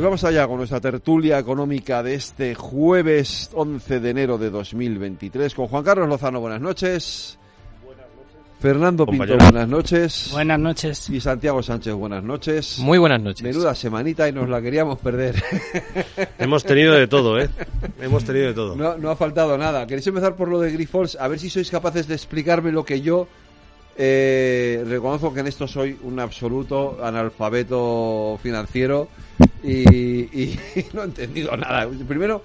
Pues vamos allá con nuestra tertulia económica de este jueves 11 de enero de 2023 con Juan Carlos Lozano, buenas noches. Fernando Pinto, buenas noches. Buenas noches. Y Santiago Sánchez, buenas noches. Muy buenas noches. Menuda semanita y nos la queríamos perder. Hemos tenido de todo, ¿eh? Hemos tenido de todo. No, no ha faltado nada. ¿Queréis empezar por lo de Grifols? A ver si sois capaces de explicarme lo que yo eh, reconozco que en esto soy un absoluto analfabeto financiero y, no he entendido nada. Primero,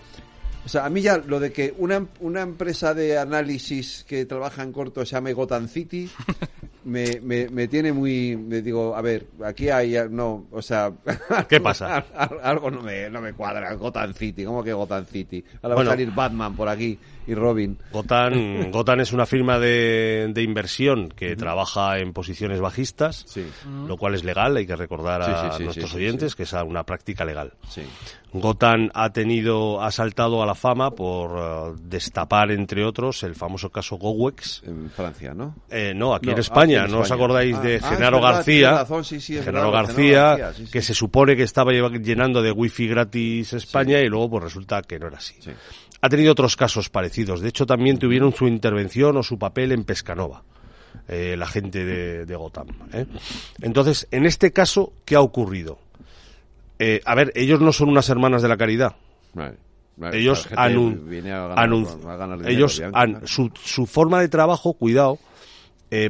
o sea, a mí ya lo de que una, una empresa de análisis que trabaja en corto se llame Gotham City me, me, me tiene muy... Me digo, a ver, aquí hay... No, o sea... ¿Qué pasa? Algo no me, no me cuadra. Gotham City, ¿cómo que Gotham City? Ahora va a salir Batman por aquí y Robin. Gotham, Gotham es una firma de, de inversión que trabaja en posiciones bajistas, lo cual es legal, hay que recordar a nuestros oyentes que es una práctica legal. Gotham ha tenido, ha saltado a la fama por uh, destapar, entre otros, el famoso caso Gowex. En Francia, ¿no? Eh, no, aquí en España. ¿No os acordáis de ah, Genaro García? Genaro García, que se supone que estaba llenando de wifi gratis España y luego pues resulta que no era así ha tenido otros casos parecidos. De hecho, también tuvieron su intervención o su papel en Pescanova, eh, la gente de, Gotham. ¿eh? Entonces, en este caso, ¿qué ha ocurrido? Eh, a ver, ellos no son unas hermanas de la caridad. ellos han, ellos su, su, forma de trabajo, cuidado,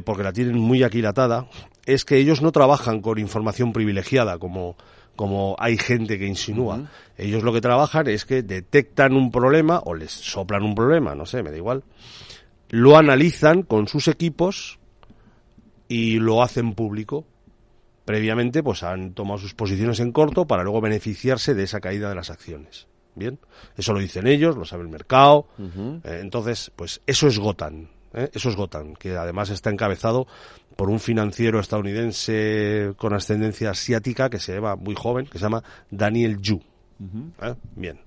porque la tienen muy aquilatada, es que ellos no trabajan con información privilegiada como como hay gente que insinúa. Ellos lo que trabajan es que detectan un problema o les soplan un problema, no sé, me da igual. Lo analizan con sus equipos y lo hacen público. Previamente, pues han tomado sus posiciones en corto para luego beneficiarse de esa caída de las acciones. Bien, eso lo dicen ellos, lo sabe el mercado. Eh, entonces, pues eso es Gotham. ¿eh? Eso es Gotham, que además está encabezado por un financiero estadounidense con ascendencia asiática que se llama muy joven, que se llama Daniel Yu. ¿Eh? Bien.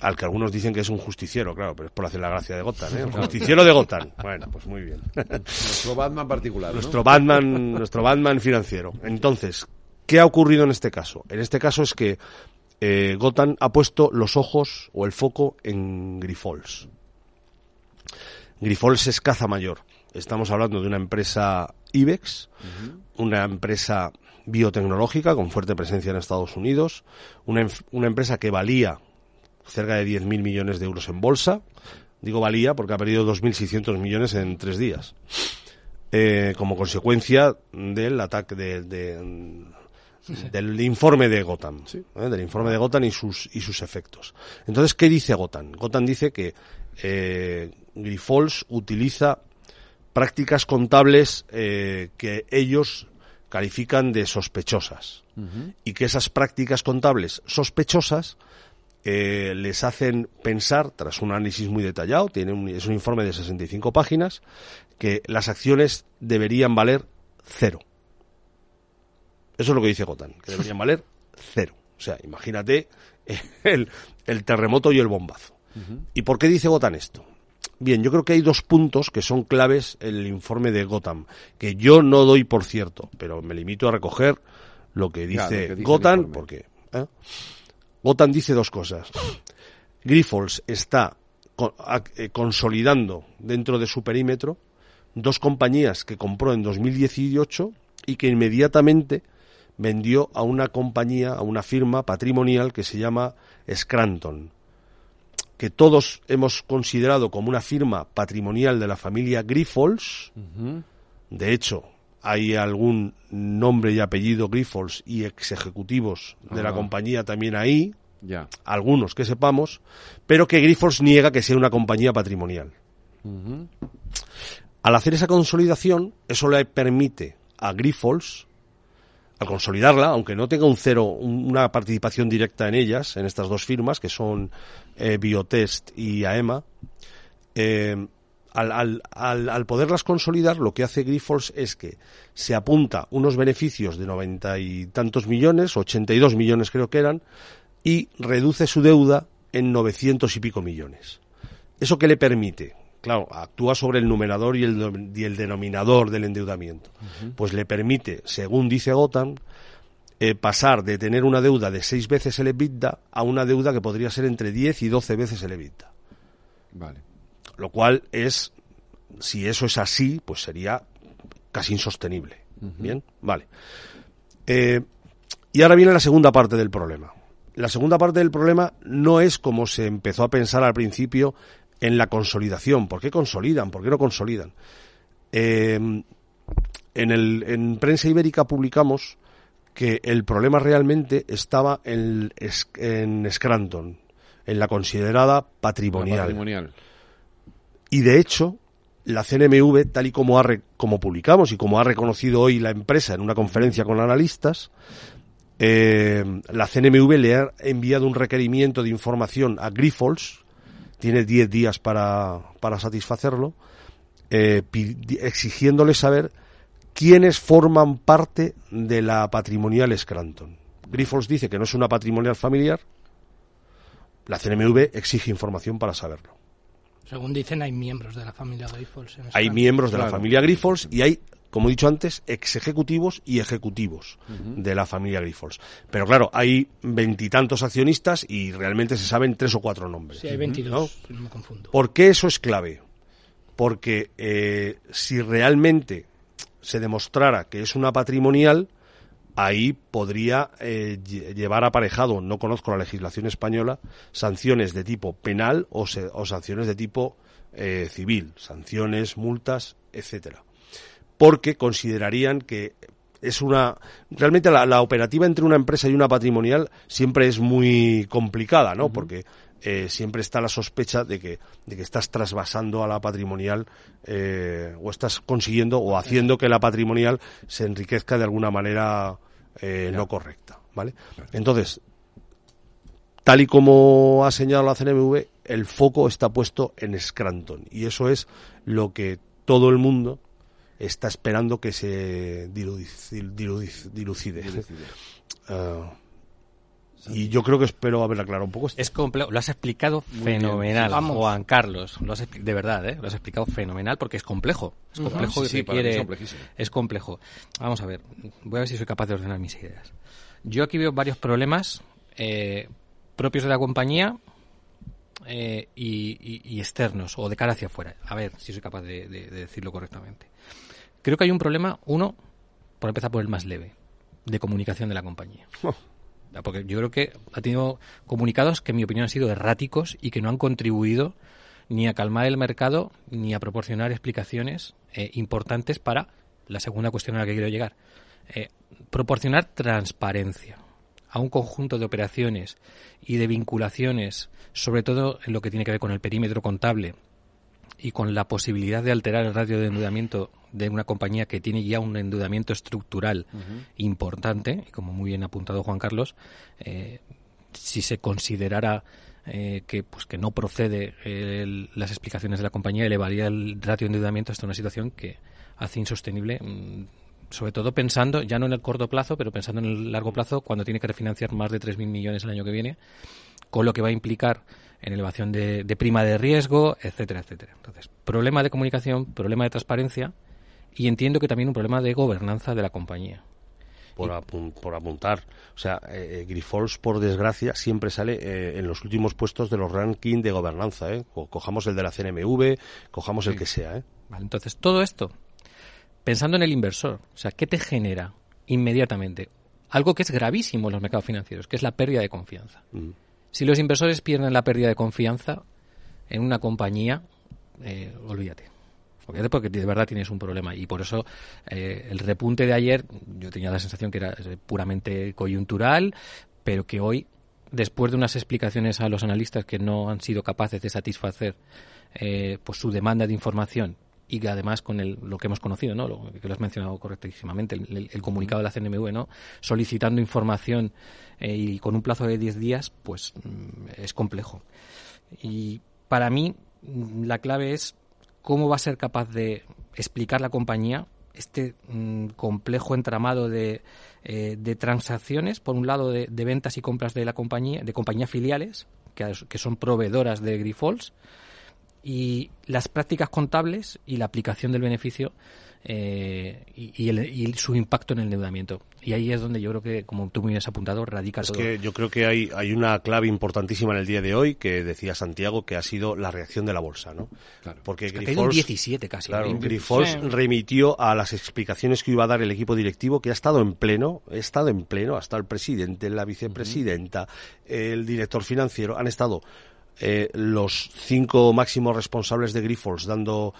Al que algunos dicen que es un justiciero, claro, pero es por hacer la gracia de Gotham, ¿eh? Un justiciero de Gotham. Bueno, pues muy bien. Nuestro Batman particular. Nuestro Batman, nuestro Batman financiero. Entonces, ¿qué ha ocurrido en este caso? En este caso es que eh, Gotham ha puesto los ojos o el foco en Grifols. Grifols es caza mayor. Estamos hablando de una empresa IBEX, una empresa biotecnológica con fuerte presencia en Estados Unidos, una, una empresa que valía cerca de 10.000 millones de euros en bolsa. Digo valía porque ha perdido 2.600 millones en tres días. Eh, como consecuencia del ataque de, del informe de Gotham, ¿eh? del informe de Gotham y sus y sus efectos. Entonces, ¿qué dice Gotham? Gotham dice que eh, Grifols utiliza prácticas contables eh, que ellos califican de sospechosas y que esas prácticas contables sospechosas eh, les hacen pensar, tras un análisis muy detallado, tiene un, es un informe de 65 páginas, que las acciones deberían valer cero. Eso es lo que dice Gotan, que deberían valer cero. O sea, imagínate el, terremoto y el bombazo. ¿Y por qué dice Gotan esto? Bien, yo creo que hay dos puntos que son claves en el informe de Gotham, que yo no doy por cierto, pero me limito a recoger lo que dice, Gotham, porque ¿eh? Gotham dice dos cosas. Grifols está eh, consolidando dentro de su perímetro dos compañías que compró en 2018 y que inmediatamente vendió a una compañía, a una firma patrimonial que se llama Scranton que todos hemos considerado como una firma patrimonial de la familia Grifols. De hecho, hay algún nombre y apellido Grifols y ex ejecutivos de la compañía también ahí. Algunos que sepamos, pero que Grifols niega que sea una compañía patrimonial. Al hacer esa consolidación, eso le permite a Grifols al consolidarla, aunque no tenga un cero, una participación directa en ellas, en estas dos firmas, que son eh, Biotest y AEMA, eh, al, al, al, poderlas consolidar, lo que hace Grifols es que se apunta unos beneficios de noventa y tantos millones, ochenta y dos millones creo que eran, y reduce su deuda en novecientos y pico millones. ¿Eso qué le permite? Claro, actúa sobre el numerador y el, y el denominador del endeudamiento. Pues le permite, según dice Gotham, eh, pasar de tener una deuda de seis veces el EBITDA a una deuda que podría ser entre diez y doce veces el EBITDA. Vale. Lo cual es, si eso es así, pues sería casi insostenible. Bien, vale. Eh, y ahora viene la segunda parte del problema. La segunda parte del problema no es como se empezó a pensar al principio en la consolidación. ¿Por qué consolidan? ¿Por qué no consolidan? Eh, en, el, en prensa ibérica publicamos que el problema realmente estaba en, en Scranton, en la considerada patrimonial. La patrimonial. Y de hecho, la CNMV, tal y como, ha como publicamos y como ha reconocido hoy la empresa en una conferencia con analistas, eh, la CNMV le ha enviado un requerimiento de información a Grifols, tiene 10 días para, para satisfacerlo, eh, exigiéndole saber quiénes forman parte de la patrimonial Scranton. Grifols dice que no es una patrimonial familiar, la CNMV exige información para saberlo. Según dicen, hay miembros de la familia Grifols. hay miembros de la familia Grifols y hay, como he dicho antes, ex ejecutivos y ejecutivos uh -huh. de la familia Grifols. Pero claro, hay veintitantos accionistas y realmente se saben tres o cuatro nombres. Sí, hay 22, ¿no? si no me confundo. ¿Por qué eso es clave? Porque eh, si realmente se demostrara que es una patrimonial, ahí podría eh, llevar aparejado, no conozco la legislación española, sanciones de tipo penal o, se, o sanciones de tipo eh, civil, sanciones, multas, etcétera. Porque considerarían que es una realmente la, la, operativa entre una empresa y una patrimonial siempre es muy complicada, ¿no? Uh -huh. Porque eh, siempre está la sospecha de que, de que estás trasvasando a la patrimonial eh, o estás consiguiendo o haciendo que la patrimonial se enriquezca de alguna manera eh, no correcta, ¿vale? Entonces, tal y como ha señalado la CNMV, el foco está puesto en Scranton y eso es lo que todo el mundo está esperando que se dilucide. dilucide. dilucide. Uh, y yo creo que espero haber aclarado un poco esto. Es complejo, lo has explicado Muy fenomenal, Vamos. Juan Carlos. Lo has de verdad, ¿eh? lo has explicado fenomenal porque es complejo. Es complejo uh -huh. y sí, requiere. Sí, es complejo. Vamos a ver, voy a ver si soy capaz de ordenar mis ideas. Yo aquí veo varios problemas eh, propios de la compañía eh, y, y, y, externos o de cara hacia afuera. A ver si soy capaz de, de, de decirlo correctamente. Creo que hay un problema, uno, por empezar por el más leve, de comunicación de la compañía. Oh porque yo creo que ha tenido comunicados que en mi opinión han sido erráticos y que no han contribuido ni a calmar el mercado ni a proporcionar explicaciones eh, importantes para la segunda cuestión a la que quiero llegar. Eh, proporcionar transparencia a un conjunto de operaciones y de vinculaciones, sobre todo en lo que tiene que ver con el perímetro contable y con la posibilidad de alterar el radio de endeudamiento de una compañía que tiene ya un endeudamiento estructural uh -huh. importante, y como muy bien ha apuntado Juan Carlos, eh, si se considerara eh, que pues que no procede el, las explicaciones de la compañía, elevaría el ratio de endeudamiento hasta una situación que hace insostenible, mmm, sobre todo pensando, ya no en el corto plazo, pero pensando en el largo plazo, cuando tiene que refinanciar más de 3.000 millones el año que viene, con lo que va a implicar en elevación de, de prima de riesgo, etcétera, etcétera. Entonces, problema de comunicación, problema de transparencia, y entiendo que también un problema de gobernanza de la compañía. Por, apun por apuntar, o sea, eh, Grifols, por desgracia, siempre sale eh, en los últimos puestos de los rankings de gobernanza. ¿eh? Co cojamos el de la CNMV, cojamos sí. el que sea. ¿eh? Vale, entonces, todo esto, pensando en el inversor, o sea, ¿qué te genera inmediatamente? Algo que es gravísimo en los mercados financieros, que es la pérdida de confianza. Mm. Si los inversores pierden la pérdida de confianza en una compañía, eh, olvídate. Porque de verdad tienes un problema. Y por eso eh, el repunte de ayer yo tenía la sensación que era eh, puramente coyuntural pero que hoy después de unas explicaciones a los analistas que no han sido capaces de satisfacer eh, pues su demanda de información y que además con el, lo que hemos conocido, ¿no? Lo que lo has mencionado correctísimamente, el, el comunicado de la CNMV, ¿no? Solicitando información eh, y con un plazo de 10 días, pues mm, es complejo. Y para mí mm, la clave es cómo va a ser capaz de explicar la compañía este mm, complejo entramado de, eh, de, transacciones, por un lado de, de, ventas y compras de la compañía, de compañías filiales, que, que son proveedoras de Grifols, y las prácticas contables y la aplicación del beneficio eh, y, y, el, y, su impacto en el endeudamiento. Y ahí es donde yo creo que, como tú muy has apuntado, radica es todo. que yo creo que hay, hay una clave importantísima en el día de hoy que decía Santiago que ha sido la reacción de la bolsa, ¿no? Claro. Porque es que Grifols, 17 casi. Claro. Grifols sí. remitió a las explicaciones que iba a dar el equipo directivo que ha estado en pleno, ha estado en pleno, hasta el presidente, la vicepresidenta, uh -huh. el director financiero, han estado eh, los cinco máximos responsables de Grifols dando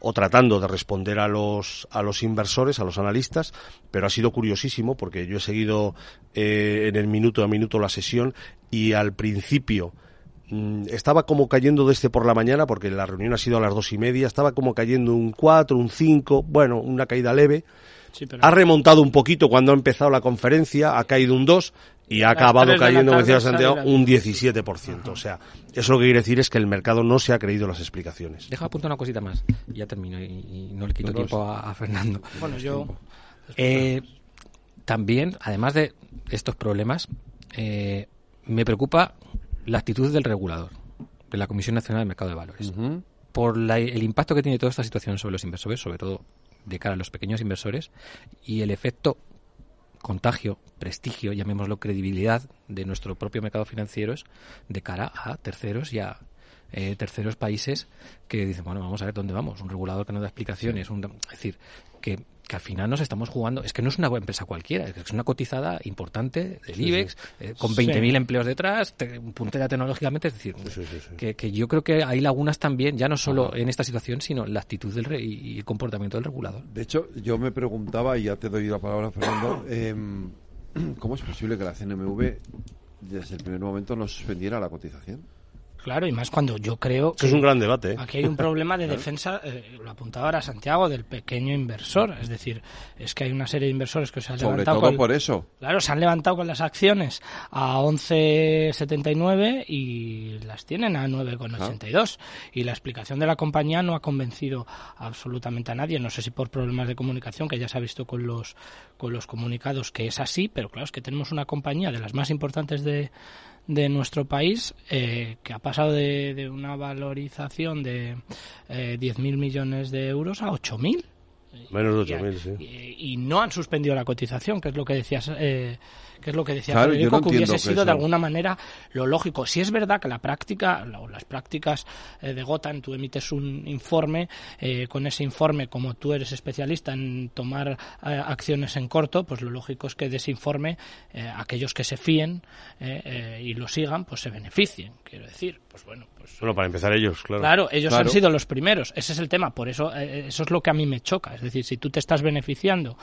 o tratando de responder a los a los inversores, a los analistas, pero ha sido curiosísimo porque yo he seguido eh, en el minuto a minuto la sesión y al principio mmm, estaba como cayendo desde por la mañana porque la reunión ha sido a las dos y media, estaba como cayendo un 4, un 5, bueno, una caída leve. Sí, pero... Ha remontado un poquito cuando ha empezado la conferencia, ha caído un 2 y ha acabado cayendo, como decía Santiago, un 17%. Ajá. O sea, eso lo que quiere decir es que el mercado no se ha creído las explicaciones. Deja apuntar una cosita más, y ya termino, y, y no le quito tiempo a, a, Fernando. Bueno, yo... Eh, también, además de estos problemas, eh, me preocupa la actitud del regulador, de la Comisión Nacional del Mercado de Valores. Uh -huh. Por la, el impacto que tiene toda esta situación sobre los inversores, sobre todo de cara a los pequeños inversores, y el efecto contagio, prestigio, llamémoslo credibilidad de nuestro propio mercado financiero de cara a terceros y a eh, terceros países que dicen, bueno, vamos a ver dónde vamos, un regulador que no da explicaciones, un, es decir, que, que, al final nos estamos jugando, es que no es una empresa cualquiera, es una cotizada importante del sí, IBEX, sí. Eh, con 20.000 sí. empleos detrás, te, puntera tecnológicamente, es decir, que, que, yo creo que hay lagunas también, ya no solo Ajá. en esta situación, sino la actitud del re y el comportamiento del regulador. De hecho, yo me preguntaba, y ya te doy la palabra, Fernando, eh, ¿cómo es posible que la CNMV desde el primer momento no suspendiera la cotización? Claro, y más cuando yo creo que... es un gran debate. ¿eh? Aquí hay un problema de defensa, eh, lo apuntaba ahora Santiago, del pequeño inversor. Es decir, es que hay una serie de inversores que se han Sobre levantado... todo con, por eso. Claro, se han levantado con las acciones a 11,79 y las tienen a 9,82. Ah. Y la explicación de la compañía no ha convencido absolutamente a nadie. No sé si por problemas de comunicación, que ya se ha visto con los, con los comunicados que es así, pero claro, es que tenemos una compañía de las más importantes de de nuestro país eh, que ha pasado de, de, una valorización de eh, 10.000 millones de euros a 8.000. Menos de 8.000, sí. Y, y, no han suspendido la cotización, que es lo que decías eh, que es lo que decía claro, Federico, no que hubiese sido de alguna manera lo lógico. Si es verdad que la práctica, o las prácticas eh, de Gotham, tú emites un informe, eh, con ese informe, como tú eres especialista en tomar eh, acciones en corto, pues lo lógico es que de ese informe eh, aquellos que se fíen eh, y lo sigan, pues se beneficien. Quiero decir, pues bueno. Pues, bueno, para empezar ellos, claro. Claro, ellos claro. han sido los primeros. Ese es el tema. Por eso, eh, eso es lo que a mí me choca. Es decir, si tú te estás beneficiando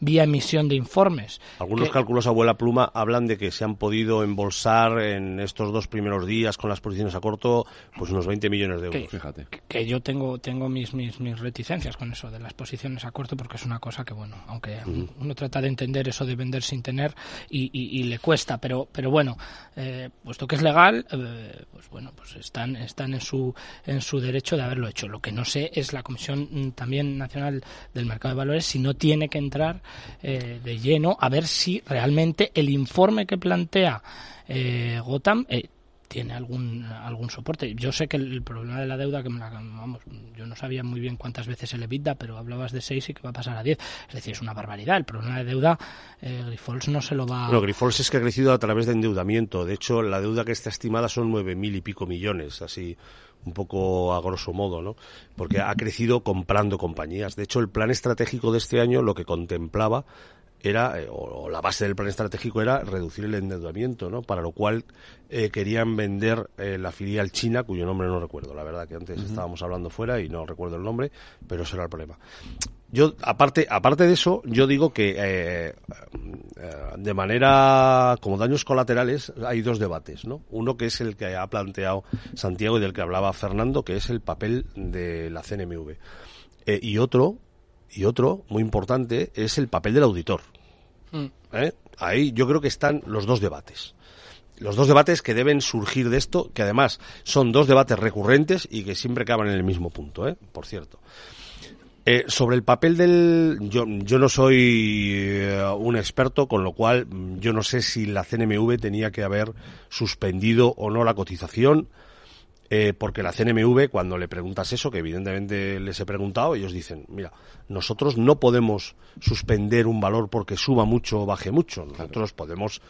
vía emisión de informes, informes. Algunos que... cálculos abuela pluma hablan de que se han podido embolsar en estos dos primeros días con las posiciones a corto pues unos 20 millones de euros. Que, Fíjate. Que yo tengo tengo mis, mis, mis reticencias con eso de las posiciones a corto porque es una cosa que bueno, aunque uh -huh. uno trata de entender eso de vender sin tener y, y, y le cuesta, pero pero bueno, eh, puesto que es legal, eh, pues bueno, pues están están en su en su derecho de haberlo hecho. Lo que no sé es la Comisión mm, también Nacional del Mercado de Valores si no tiene que entrar eh, de lleno a ver si realmente el informe que plantea eh, Gotham eh, tiene algún algún soporte. Yo sé que el, problema de la deuda, que me la, vamos, yo no sabía muy bien cuántas veces el EBITDA, pero hablabas de 6 y que va a pasar a 10. Es decir, es una barbaridad. El problema de deuda, eh, Grifols no se lo va... No, Grifols es que ha crecido a través de endeudamiento. De hecho, la deuda que está estimada son 9.000 y pico millones, así un poco a grosso modo, ¿no? Porque ha crecido comprando compañías. De hecho, el plan estratégico de este año lo que contemplaba era, eh, o, la base del plan estratégico era reducir el endeudamiento, ¿no? Para lo cual eh, querían vender eh, la filial china, cuyo nombre no recuerdo, la verdad que antes estábamos hablando fuera y no recuerdo el nombre, pero ese era el problema. Yo, aparte, aparte de eso, yo digo que de manera, como daños colaterales, hay dos debates, ¿no? Uno que es el que ha planteado Santiago y del que hablaba Fernando, que es el papel de la CNMV. y otro, y otro, muy importante, es el papel del auditor. Mm. ¿Eh? Ahí yo creo que están los dos debates. Los dos debates que deben surgir de esto, que además son dos debates recurrentes y que siempre acaban en el mismo punto, ¿eh? por cierto. Eh, sobre el papel del... Yo, yo no soy un experto, con lo cual mm, yo no sé si la CNMV tenía que haber suspendido o no la cotización eh, porque la CNMV, cuando le preguntas eso, que evidentemente les he preguntado, ellos dicen, mira, nosotros no podemos suspender un valor porque suba mucho o baje mucho. Nosotros podemos,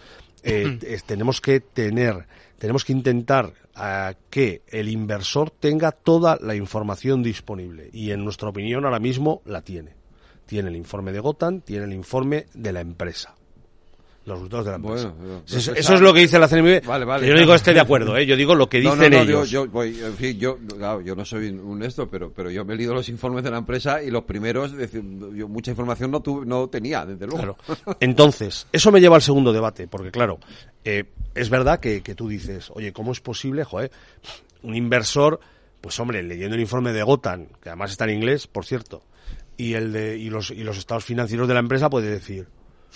eh, tenemos que tener, tenemos que intentar eh, que el inversor tenga toda la información disponible. Y en nuestra opinión ahora mismo la tiene. Tiene el informe de Gotan, tiene el informe de la empresa los resultados de la empresa. eso, es lo que dice la CNMV. Vale, vale. Yo no digo esté de acuerdo, ¿eh? yo digo lo que dicen ellos. Yo, voy, en fin, yo, claro, yo no soy un esto, pero, pero yo me he leído los informes de la empresa y los primeros, yo mucha información no, tuve, no tenía, desde luego. Claro. Entonces, eso me lleva al segundo debate, porque claro, eh, es verdad que, que tú dices, oye, ¿cómo es posible, joder, un inversor, pues hombre, leyendo el informe de Gotan, que además está en inglés, por cierto, y el de y los y los estados financieros de la empresa puede decir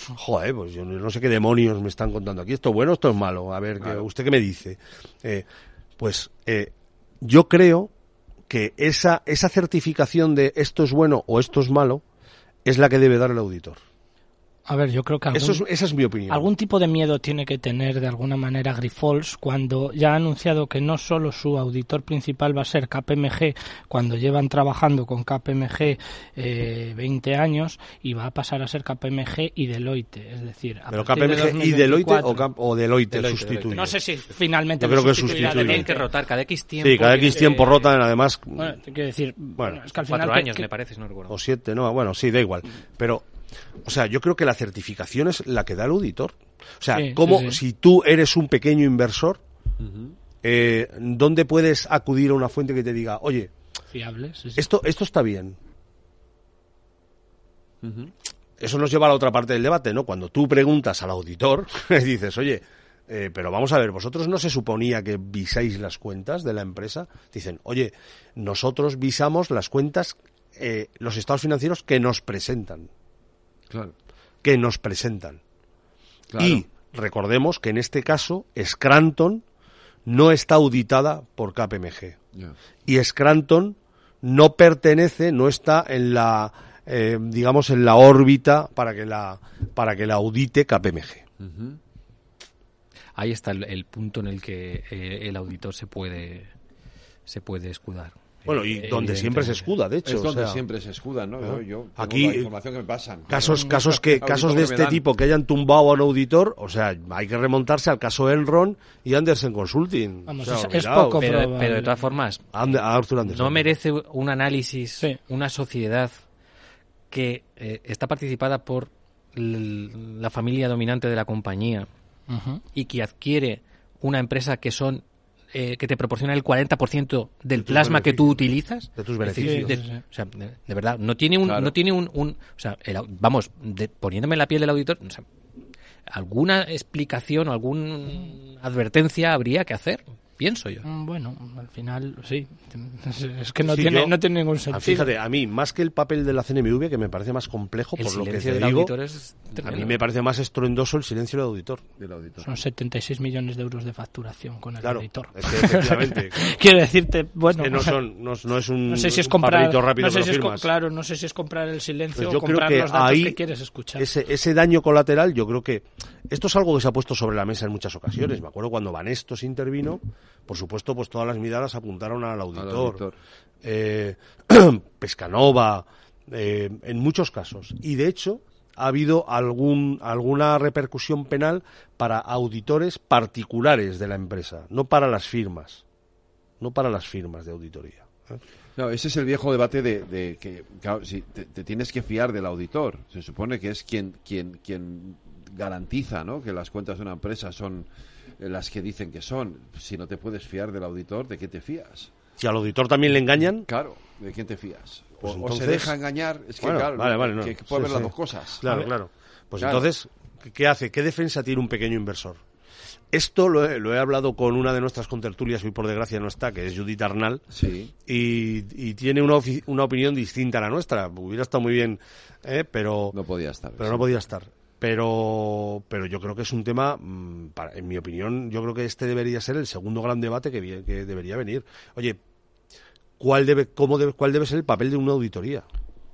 Joder, pues yo no sé qué demonios me están contando aquí. ¿Esto es bueno esto es malo? A ver, ¿usted qué me dice? Eh, pues eh, yo creo que esa, esa certificación de esto es bueno o esto es malo es la que debe dar el auditor. A ver, yo creo que Eso esa es mi opinión. algún tipo de miedo tiene que tener de alguna manera Grifols cuando ya ha anunciado que no solo su auditor principal va a ser KPMG cuando llevan trabajando con KPMG eh, 20 años y va a pasar a ser KPMG y Deloitte, es decir, Pero KPMG y Deloitte o, Deloitte, sustituye. No sé si finalmente yo creo que sustituye. Tienen que rotar cada X tiempo. Sí, cada X tiempo rotan además. Bueno, quiero decir, bueno, es que al final cuatro años me parece, no recuerdo. O siete, no, bueno, sí, da igual. Pero o sea, yo creo que la certificación es la que da el auditor. O sea, como si tú eres un pequeño inversor, eh, ¿dónde puedes acudir a una fuente que te diga, oye, esto, esto está bien? Eso nos lleva a la otra parte del debate, ¿no? Cuando tú preguntas al auditor, le dices, oye, eh, pero vamos a ver, ¿vosotros no se suponía que visáis las cuentas de la empresa? Dicen, oye, nosotros visamos las cuentas, eh, los estados financieros que nos presentan que nos presentan. Y recordemos que en este caso Scranton no está auditada por KPMG. Y Scranton no pertenece, no está en la, eh, digamos, en la órbita para que la, para que la audite KPMG. Ahí está el, punto en el que eh, el auditor se puede, se puede escudar. Bueno, y donde siempre se escuda, de hecho. Es donde siempre se escuda, ¿no? Yo, aquí, información que me pasan. Casos, casos, que, casos de este tipo que hayan tumbado a un auditor, o sea, hay que remontarse al caso Enron y Anderson Consulting. Vamos, es, poco, pero, pero, de todas formas, no merece un análisis, una sociedad que eh, está participada por la familia dominante de la compañía y que adquiere una empresa que son eh, que te proporciona el 40% del plasma que tú utilizas. De tus beneficios. De, o sea, de, verdad, no tiene un, no tiene un, un o sea, vamos, poniéndome en la piel del auditor, o sea, alguna explicación o alguna advertencia habría que hacer pienso yo. Mm, bueno, al final sí. Es que no, tiene, no tiene ningún sentido. Fíjate, a mí, más que el papel de la CNMV, que me parece más complejo, por lo que te digo, a mí me parece más estruendoso el silencio del auditor. Del auditor. Son 76 millones de euros de facturación con el auditor. Es que efectivamente. Quiero decirte, bueno. no, son, no, es un, no sé si es comprar, rápido no sé si es, claro, no sé si es comprar el silencio pues o comprar los datos que quieres escuchar. Ese, ese daño colateral, yo creo que esto es algo que se ha puesto sobre la mesa en muchas ocasiones. Me acuerdo cuando Vanestos intervino, por supuesto, pues todas las miradas apuntaron al auditor. Eh, Pescanova, eh, en muchos casos. Y de hecho, ha habido algún, alguna repercusión penal para auditores particulares de la empresa, no para las firmas, no para las firmas de auditoría. No, ese es el viejo debate de, de que claro, si te, te tienes que fiar del auditor. Se supone que es quien, quien, quien garantiza ¿no? que las cuentas de una empresa son eh, las que dicen que son. Si no te puedes fiar del auditor, ¿de qué te fías? Si al auditor también le engañan, Claro, ¿de quién te fías? O, Pues o entonces- se deja engañar, es que Bueno, claro, vale, vale, no. que, que puede Sí, haber las dos cosas. Claro, claro. Pues Claro. entonces, ¿qué- ¿qué hace? ¿Qué defensa tiene un pequeño inversor? Esto lo he, lo he hablado con una de nuestras contertulias, hoy por desgracia no está, que es Judith Arnal, Sí. y, y tiene una, una opinión distinta a la nuestra. Hubiera estado muy bien, ¿eh? pero, No podía estar. pero sí. no podía estar. Pero, pero yo creo que es un tema, mm, para- en mi opinión, yo creo que este debería ser el segundo gran debate que, que debería venir. Oye, ¿cuál debe, cómo debe, ¿cuál debe ser el papel de una auditoría,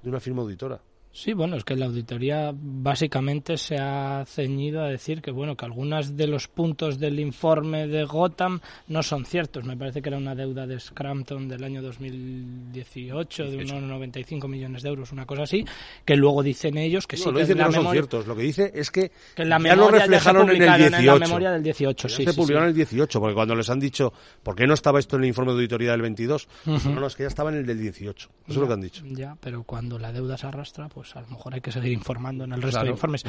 de una firma auditora? Sí, bueno, es que la auditoría básicamente se ha ceñido a decir que bueno que algunos de los puntos del informe de Gotham no son ciertos. Me parece que era una deuda de Scrampton del año 2018 de unos 95 millones de euros, una cosa así, que luego dicen ellos que No, sí no que dice en que no son memoria- ciertos. Lo que dice es que, que la ya lo memoria ya se reflejaron en el publicaron 18. en la memoria del 18, Ya sí, se sí, publicaron sí. en el 18, porque cuando les han dicho, ¿por qué no estaba esto en el informe de auditoría del 22? No, no, es que ya estaba en el del 18. Eso es lo que han dicho. Ya, pero cuando la deuda se arrastra, pues a lo mejor hay que seguir informando en el resto Claro. de informes.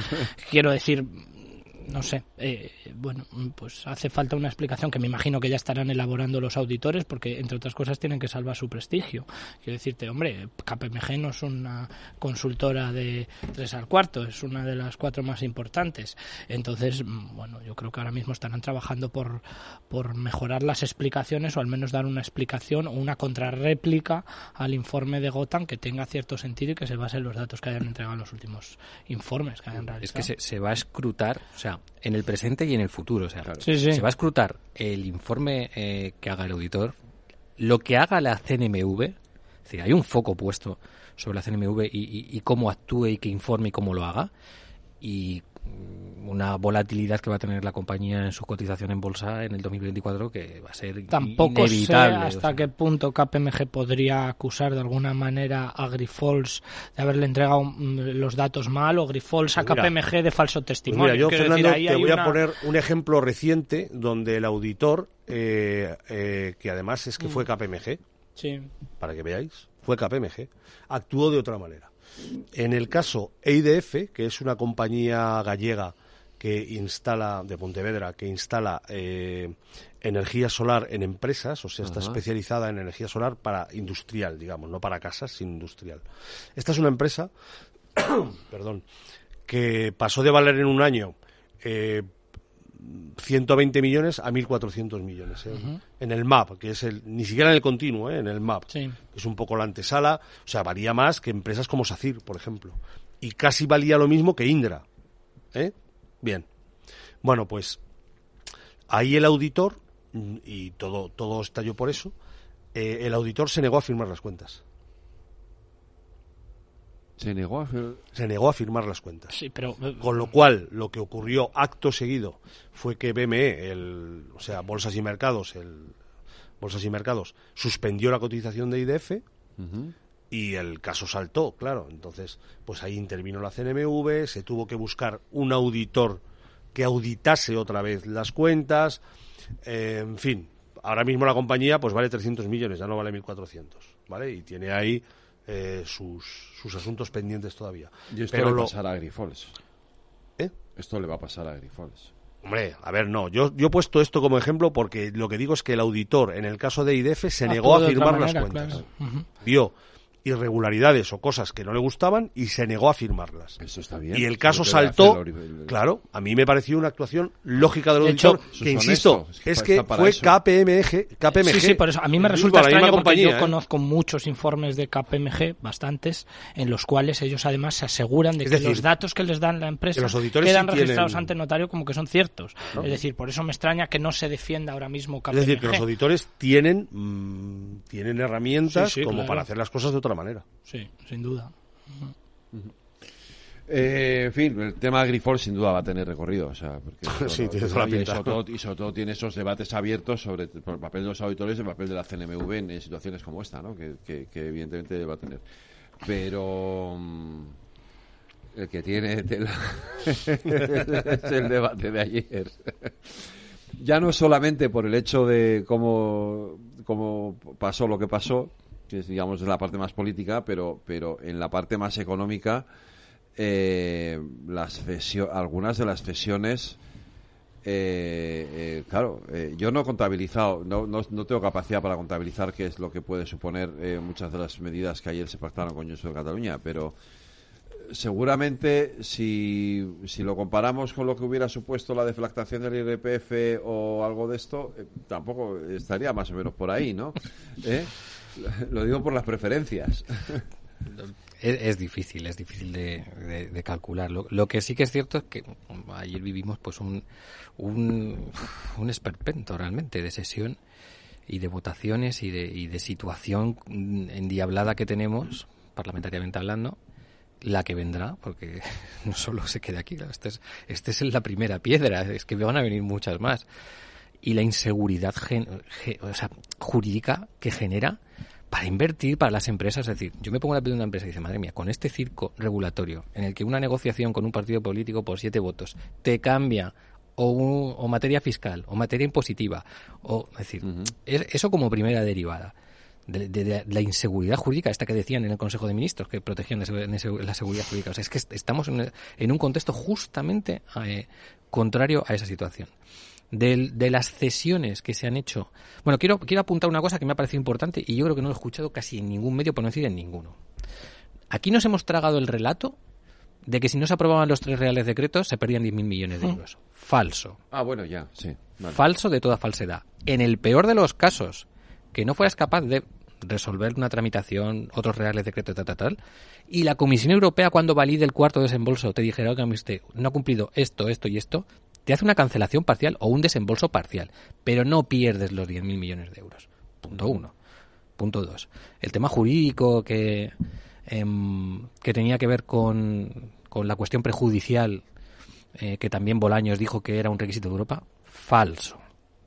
Quiero decir, no sé, eh, bueno, pues hace falta una explicación que me imagino que ya estarán elaborando los auditores, porque entre otras cosas tienen que salvar su prestigio. Quiero decirte, hombre, KPMG no es una consultora de tres al cuarto, es una de las cuatro más importantes. Entonces, mm, bueno, yo creo que ahora mismo estarán trabajando por, por mejorar las explicaciones o al menos dar una explicación o una contrarréplica al informe de Gotham que tenga cierto sentido y que se base en los datos que hayan entregado en los últimos informes que hayan Es realizado. que se, se va a escrutar, o sea, en el presente y en el futuro. O sea, Sí, sí. se va a escrutar el informe eh, que haga el auditor, lo que haga la CNMV, es decir, hay un foco puesto sobre la CNMV y, y- y cómo actúe y qué informe y cómo lo haga, y una volatilidad que va a tener la compañía en su cotización en bolsa en el 2024 que va a ser Tampoco sé inevitable. o hasta sea. qué punto KPMG podría acusar de alguna manera a Grifols de haberle entregado mm, los datos mal o Grifols a Pues mira, KPMG de falso Pues testimonio. mira, yo, Quiero Fernando, decir, ahí te voy una- a poner un ejemplo reciente donde el auditor, eh, eh, que además es que Mm. fue KPMG, Sí. para que veáis, fue KPMG, actuó de otra manera. En el caso EIDF, que es una compañía gallega que instala, de Pontevedra, que instala eh, energía solar en empresas, o sea, está Ajá. especializada en energía solar para industrial, digamos, no para casas, sino industrial. Esta es una empresa, perdón, que pasó de valer en un año eh, 120 millones a 1.400 millones ¿eh? en el MAP, que es el, ni siquiera en el continuo, ¿eh? en el MAP, Sí. que es un poco la antesala, o sea, valía más que empresas como SACIR, por ejemplo, y casi valía lo mismo que Indra. ¿eh? Bien. Bueno, pues ahí el auditor, y todo, todo estalló por eso, eh, el auditor se negó a firmar las cuentas. Se negó a. Se negó a firmar las cuentas. Sí, pero eh, Con lo cual, lo que ocurrió acto seguido fue que BME, el, o sea, Bolsas y Mercados, el, Bolsas y Mercados, suspendió la cotización de IDF y el caso saltó, claro. Entonces, pues ahí intervino la CNMV, se tuvo que buscar un auditor que auditase otra vez las cuentas, eh, en fin. Ahora mismo la compañía pues vale 300 millones, ya no vale 1.400, ¿vale? Y tiene ahí eh, sus, sus asuntos pendientes todavía. Y esto Pero le lo- pasará a Grifols. ¿Eh? Esto le va a pasar a Grifols. Hombre, a ver, no. Yo, yo he puesto esto como ejemplo porque lo que digo es que el auditor, en el caso de IDF, se negó actuó a firmar las cuentas. claro. Vio irregularidades o cosas que no le gustaban y se negó a firmarlas. Eso está bien. Y el caso saltó, el- el- claro, a mí me pareció una actuación lógica del De auditor, que insisto, honesto, es es que fue eso. KPMG, KPMG. Sí, sí, por eso. A mí me resulta extraño porque compañía, yo ¿eh? conozco muchos informes de KPMG, bastantes, en los cuales ellos además se aseguran de Es que decir, los datos que les dan la empresa que los auditores quedan sí registrados tienen- ante notario como que son ciertos. Es decir, por eso me extraña que no se defienda ahora mismo KPMG. Es decir, que los auditores tienen, mm, tienen herramientas Sí, sí, como claro. para hacer las cosas de otra manera. Sí, sin duda. Eh, en fin, el tema de Grifols sin duda va a tener recorrido. O sea, porque Sí, tiene toda la y, pinta. sobre todo, y sobre todo tiene esos debates abiertos sobre el papel de los auditores y el papel de la CNMV en, en situaciones como esta, ¿no? que, que- que evidentemente va a tener. Pero mm, el que tiene tela es el debate de ayer. Ya no solamente por el hecho de cómo, cómo pasó lo que pasó, que es, digamos, la parte más política, pero, pero en la parte más económica, eh, las algunas de las cesiones eh, eh, claro, eh, yo no he contabilizado, no, no, tengo capacidad para contabilizar qué es lo que puede suponer eh, muchas de las medidas que ayer se pactaron con Junts de Cataluña, pero seguramente si, si lo comparamos con lo que hubiera supuesto la deflactación del IRPF o algo de esto, tampoco estaría más o menos por ahí, ¿no? Lo digo por las preferencias. Es, difícil, es difícil de, calcular. Lo, que sí que es cierto es que ayer vivimos pues un, un, un esperpento realmente de sesión y de votaciones y de, y de situación endiablada que tenemos, parlamentariamente hablando, la que vendrá, porque no solo se queda aquí, este es, este es la primera piedra, es que van a venir muchas más. Y la inseguridad jurídica que genera para invertir para las empresas. Es decir, yo me pongo la piel de una empresa y dice, madre mía, con este circo regulatorio en el que una negociación con un partido político por siete votos te cambia o, materia fiscal o materia impositiva, o es decir, eso como primera derivada. De, la inseguridad jurídica, esta que decían en el Consejo de Ministros, que protegían la seguridad jurídica. O sea, es que estamos en, un contexto justamente eh, contrario a esa situación de, las cesiones que se han hecho. Bueno, quiero, quiero apuntar una cosa que me ha parecido importante y yo creo que no lo he escuchado casi en ningún medio, por no decir en ninguno. Aquí nos hemos tragado el relato de que si no se aprobaban los tres reales decretos se perdían 10.000 millones de euros. Falso. Ah, bueno, ya, sí. Falso de toda falsedad. En el peor de los casos, que no fueras capaz de resolver una tramitación, otros reales decretos, tal, tal, tal, y la Comisión Europea cuando valide el cuarto desembolso te dijera, que usted no ha cumplido esto, esto y esto, te hace una cancelación parcial o un desembolso parcial, pero no pierdes los 10.000 millones de euros. Punto uno. Punto dos. El tema jurídico que, em, que tenía que ver con, con la cuestión prejudicial, eh, que también Bolaños dijo que era un requisito de Europa, falso.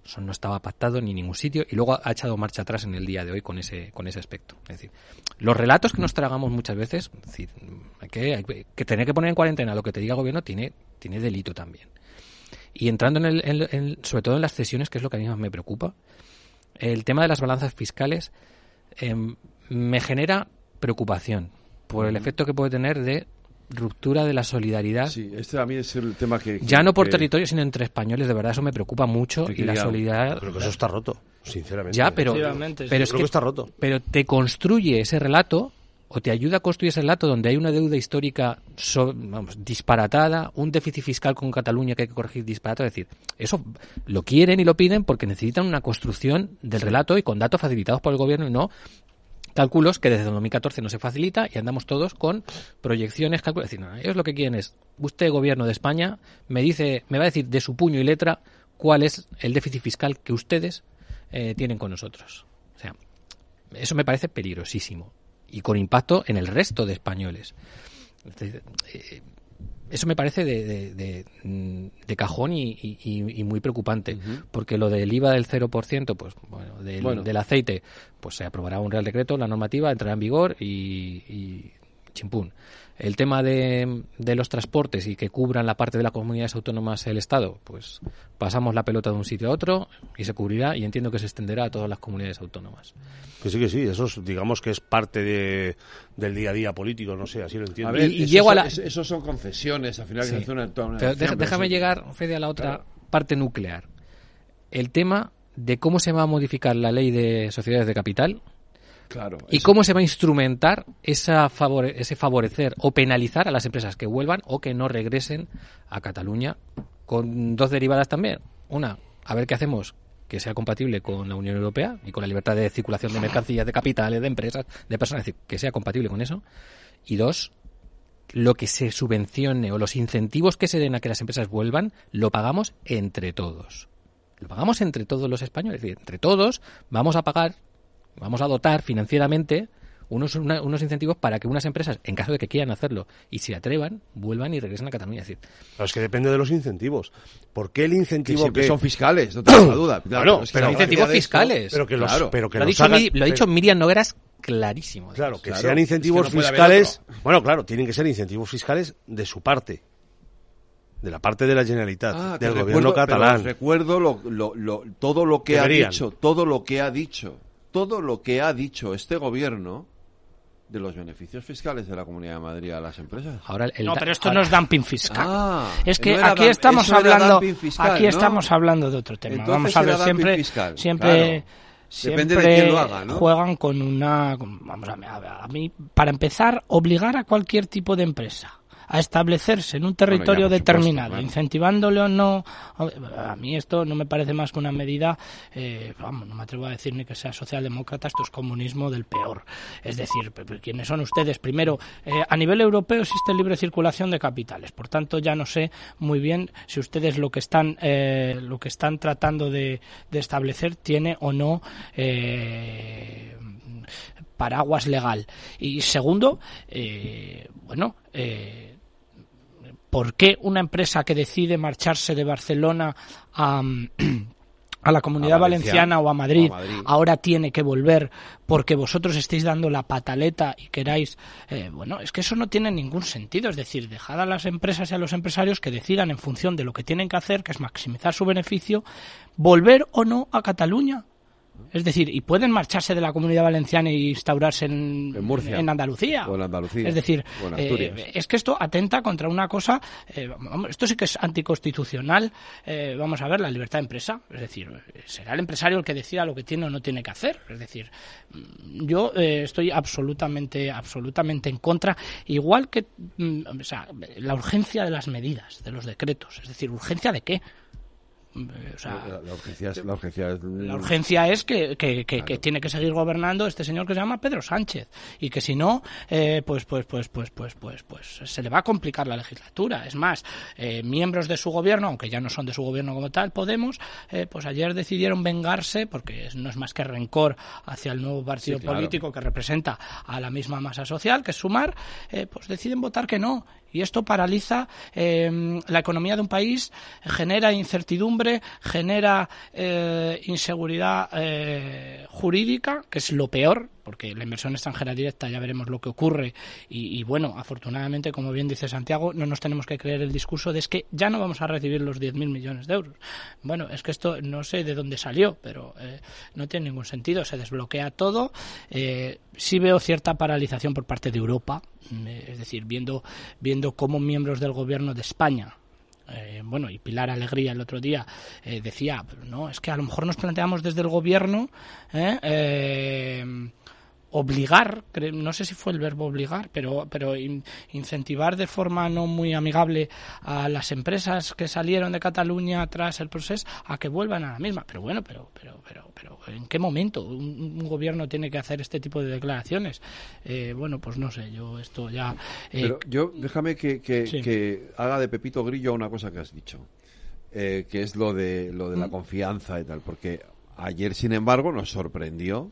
Eso no estaba pactado ni en ningún sitio y luego ha echado marcha atrás en el día de hoy con ese, con ese aspecto. Es decir, los relatos que nos tragamos muchas veces, es decir, hay que, que tener que poner en cuarentena lo que te diga el gobierno tiene, tiene delito también. Y entrando en el, sobre todo en las cesiones, que es lo que a mí más me preocupa, el tema de las balanzas fiscales em, me genera preocupación por el efecto que puede tener de ruptura de la solidaridad. Sí, este a mí es el tema que... ya no por territorio, sino entre españoles, de verdad eso me preocupa mucho y la solidaridad... Pero que eso está roto, sinceramente. Ya, pero, pero es que, está roto. Pero te construye ese relato o te ayuda a construir ese relato donde hay una deuda histórica disparatada, un déficit fiscal con Cataluña que hay que corregir disparatado. Es decir, eso lo quieren y lo piden porque necesitan una construcción del relato y con datos facilitados por el gobierno y no cálculos que desde 2014 no se facilita y andamos todos con proyecciones, cálculos. Es decir, ellos lo que quieren es, usted, gobierno de España, me dice, me va a decir de su puño y letra cuál es el déficit fiscal que ustedes eh, tienen con nosotros. O sea, eso me parece peligrosísimo y con impacto en el resto de españoles. Eh, eso me parece de, de, cajón y, muy preocupante, porque lo del IVA del 0%, pues bueno del, del, aceite, pues se aprobará un real decreto, la normativa entrará en vigor y, y chimpún el tema de, de, los transportes y que cubran la parte de las comunidades autónomas el Estado, pues pasamos la pelota de un sitio a otro y se cubrirá y entiendo que se extenderá a todas las comunidades autónomas. Que sí, que sí, eso digamos que es parte de, del día a día político, no sé, así lo entiendo. y, llego a la... Eso son concesiones, al final déjame llegar, Fede, a la otra parte nuclear. El tema de cómo se va a modificar la ley de sociedades de capital, ¿Y cómo se va a instrumentar esa ese favorecer o penalizar a las empresas que vuelvan o que no regresen a Cataluña? Con dos derivadas también. Una, a ver qué hacemos que sea compatible con la Unión Europea y con la libertad de circulación de mercancías, de capitales, de empresas, de personas, es decir, que sea compatible con eso. Y dos, lo que se subvencione o los incentivos que se den a que las empresas vuelvan, lo pagamos entre todos. Lo pagamos entre todos los españoles, es decir, entre todos vamos a pagar vamos a dotar financieramente unos, unos incentivos para que unas empresas, en caso de que quieran hacerlo y se atrevan, vuelvan y regresen a Cataluña. Es decir, es que depende de los incentivos. ¿Por qué el incentivo que, son fiscales? No tengo duda. Claro, pero incentivos fiscales. pero que los, pero que lo, ha dicho, lo ha dicho Miriam Nogueras clarísimo. Claro, que sean incentivos fiscales. Bueno, claro, tienen que ser incentivos fiscales de su parte de la parte de la Generalitat, ah, del gobierno catalán. Recuerdo lo, lo, todo lo que ha dicho, todo lo que ha dicho todo lo que ha dicho este gobierno de los beneficios fiscales de la Comunidad de Madrid a las empresas. Ahora el No, pero esto ahora- no es dumping fiscal. Ah, es que no aquí estamos hablando, fiscal, aquí ¿no? estamos hablando de otro tema. Entonces Vamos a ver, siempre, fiscal, siempre, claro. siempre Depende de quién lo haga, ¿no? juegan con una, vamos a, a- a mí, para empezar, obligar a cualquier tipo de empresa a establecerse en un territorio determinado, incentivándole o no. A mí esto no me parece más que una medida, eh, vamos, no me atrevo a decir ni que sea socialdemócrata, esto es comunismo del peor. Es decir, ¿quiénes son ustedes? Primero, eh, a nivel europeo existe libre circulación de capitales, por tanto ya no sé muy bien si ustedes lo que están, eh, lo que están tratando de, de establecer tiene o no. eh, paraguas legal y segundo eh, bueno eh, ¿Por qué una empresa que decide marcharse de Barcelona a, a la comunidad A valenciana o a Madrid, o a Madrid. ahora tiene que volver porque vosotros estáis dando la pataleta y queráis... eh, bueno, es que eso no tiene ningún sentido. Es decir, dejad a las empresas y a los empresarios que decidan en función de lo que tienen que hacer, que es maximizar su beneficio, volver o no a Cataluña. Es decir, y pueden marcharse de la comunidad valenciana y instaurarse en, En Murcia. en Andalucía. O en Andalucía. Es decir, O en eh, es que esto atenta contra una cosa, eh, esto sí que es anticonstitucional, eh, vamos a ver, la libertad de empresa. Es decir, será el empresario el que decida lo que tiene o no tiene que hacer. Es decir, mm, yo eh, estoy absolutamente, absolutamente en contra, igual que mm, o sea, la urgencia de las medidas, de los decretos. Es decir, ¿urgencia de qué? O sea, la, la urgencia es, la urgencia es- la urgencia es que, que- que- que tiene que seguir gobernando este señor que se llama Pedro Sánchez y que si no, eh, pues, pues, pues, pues, pues, pues, pues se le va a complicar la legislatura. Es más, eh, miembros de su gobierno, aunque ya no son de su gobierno como tal, Podemos, eh, pues ayer decidieron vengarse porque no es más que rencor hacia el nuevo partido Sí, claro. político que representa a la misma masa social, que es Sumar, eh, pues deciden votar que no. Y esto paraliza eh, la economía de un país, genera incertidumbre, genera eh, inseguridad eh, jurídica, que es lo peor, porque la inversión extranjera directa ya veremos lo que ocurre. Y, bueno, afortunadamente, como bien dice Santiago, no nos tenemos que creer el discurso de es que ya no vamos a recibir los 10.000 millones de euros. Bueno, es que esto no sé de dónde salió, pero eh, no tiene ningún sentido. Se desbloquea todo. Eh, sí veo cierta paralización por parte de Europa, mm, es decir, viendo, viendo cómo miembros del gobierno de España eh, bueno, y Pilar Alegría el otro día eh, decía, no, es que a lo mejor nos planteamos desde el gobierno eh, eh, obligar, no sé si fue el verbo obligar, pero, pero in- incentivar de forma no muy amigable a las empresas que salieron de Cataluña tras el proceso a que vuelvan a la misma. Pero bueno, pero, pero, pero, pero ¿en qué momento un, un gobierno tiene que hacer este tipo de declaraciones? Eh, bueno, pues no sé, yo esto ya... eh, Pero yo, déjame que, que, Sí. que haga de Pepito Grillo una cosa que has dicho, eh, que es lo de, lo de la confianza y tal, porque ayer, sin embargo, nos sorprendió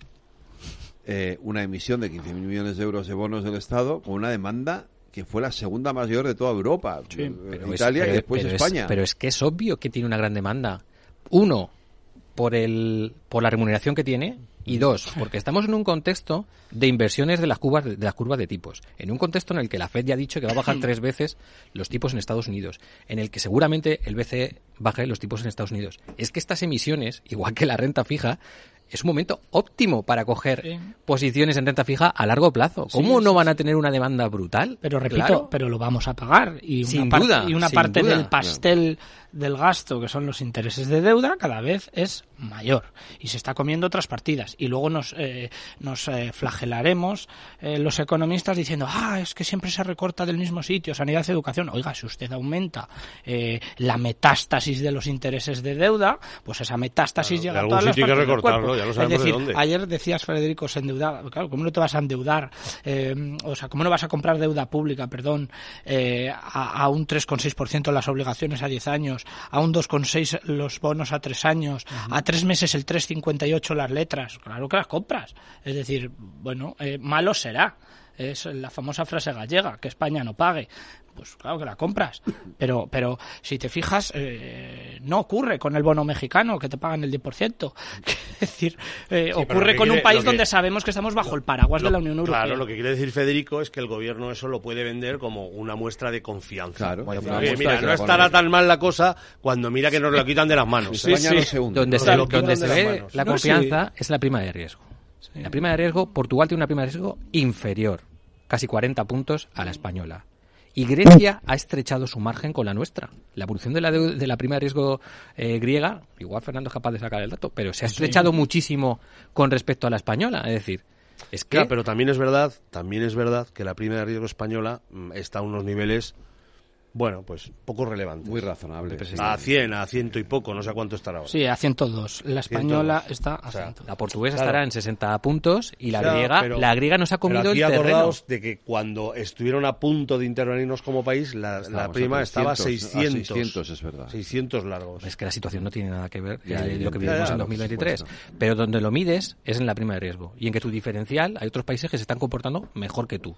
eh, una emisión de 15.000 millones de euros de bonos del Estado con una demanda que fue la segunda mayor de toda Europa, eh, Pero es- Italia pero- y después pero es- España. pero es que es obvio que tiene una gran demanda. Uno, por, el, por la remuneración que tiene. Y dos, porque estamos en un contexto de inversiones de las, curvas, de las curvas de tipos. En un contexto en el que la Fed ya ha dicho que va a bajar tres veces los tipos en Estados Unidos. En el que seguramente el BCE baje los tipos en Estados Unidos. Es que estas emisiones, igual que la renta fija, es un momento óptimo para coger Sí. posiciones en renta fija a largo plazo. ¿Cómo Sí, no van a tener una demanda brutal? Pero repito, Claro. pero lo vamos a pagar y una, Sin par- duda, y una parte duda. del pastel del gasto, que son los intereses de deuda, cada vez es mayor y se está comiendo otras partidas. Y luego nos, eh, nos eh, flagelaremos eh, los economistas diciendo, ah, es que siempre se recorta del mismo sitio, sanidad, educación. Oiga, si usted aumenta eh, la metástasis de los intereses de deuda, pues esa metástasis Claro, llega a todas las que partes del recortarlo, ya lo Es de decir, dónde. ayer decías, Federico, se endeudar. Claro, ¿cómo no te vas a endeudar? O sea, ¿cómo no vas a comprar deuda pública, perdón, a, a un 3,6% las obligaciones a 10 años, a un 2,6% los bonos a 3 años, a 3 meses el 3,58% las letras? Claro que las compras. Es decir, bueno, eh, malo será. Es la famosa frase gallega, que España no pague. Pues claro que la compras. Pero, pero si te fijas, eh, no ocurre con el bono mexicano, que te pagan el 10%. Es decir, eh, ocurre con un país que- donde sabemos que estamos bajo el paraguas de la Unión Europea. Claro, lo que quiere decir Federico es que el gobierno eso lo puede vender como una muestra de confianza. Claro, Oye, una oye, muestra mira, de que no estará economía- tan mal la cosa cuando mira que nos lo quitan de las manos. Hunde. Donde se, donde de se ve la No, confianza es la prima de riesgo. La prima de riesgo, Portugal tiene una prima de riesgo inferior, casi 40 puntos a la española. Y Grecia ha estrechado su margen con la nuestra. La evolución de la, de la prima de riesgo eh, griega, igual Fernando es capaz de sacar el dato, pero se ha estrechado muchísimo con respecto a la española. Es decir, es que Claro, pero también es verdad, también es verdad que la prima de riesgo española mm, está a unos niveles, bueno, pues poco relevantes. Muy razonable. A 100, a ciento y poco, no sé a cuánto estará ahora. Sí, a 102. La española 102. está a O sea, 102. la portuguesa Claro. estará en 60 puntos y la Ya, griega, pero- la griega nos ha Pero comido aquí el terreno. acordaos de que cuando estuvieron a punto de intervenirnos como país, la, la prima a estaba a 300, 600. a 600, es verdad. 600 largos. Es que la situación no tiene nada que ver Ya, con lo que ya, vivimos ya, en por 2023. Pero donde lo mides es en la prima de riesgo. Y en que tu diferencial, hay otros países que se están comportando mejor que tú.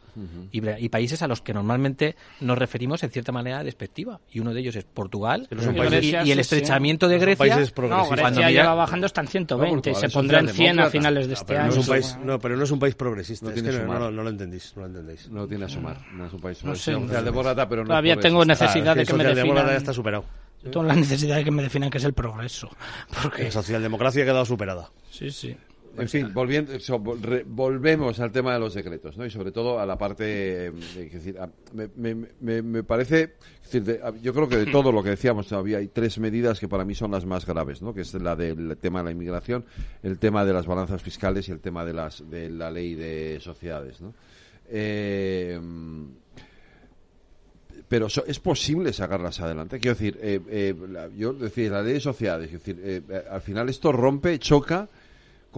y, bre- y países a los que normalmente nos referimos en cierta manera despectiva. Y uno de ellos es Portugal. Son y, países- y- y el sí, estrechamiento de No son Grecia. países No, progresistas. Grecia Cuando ya mira- va bajando hasta en 120 y No, se pondrá en 100 a finales de este no año. es un país, no, pero no es un país progresista. No es que no, sumar. no, no lo entendéis. No lo entendéis. No tiene a sumar. No es un país No sé, no sé. socialdemócrata, pero Todavía tengo necesidad Ah, de es que me definan. ya está superado. Yo tengo la necesidad de que me definan que es el progreso. Porque, La socialdemocracia ha quedado superada. sí, sí. En fin, volviendo, vol- re- volvemos al tema de los decretos, ¿no? Y sobre todo a la parte, eh, es decir, a- me, me- me- me parece, es decir, de- a- yo creo que de todo lo que decíamos todavía hay tres medidas que para mí son las más graves, ¿no? Que es la del tema de la inmigración, el tema de las balanzas fiscales y el tema de las de la ley de sociedades, ¿no? Eh, pero so- es posible sacarlas adelante. Quiero decir, eh, eh, la- yo decía, la ley de sociedades, es decir, eh, al final esto rompe, choca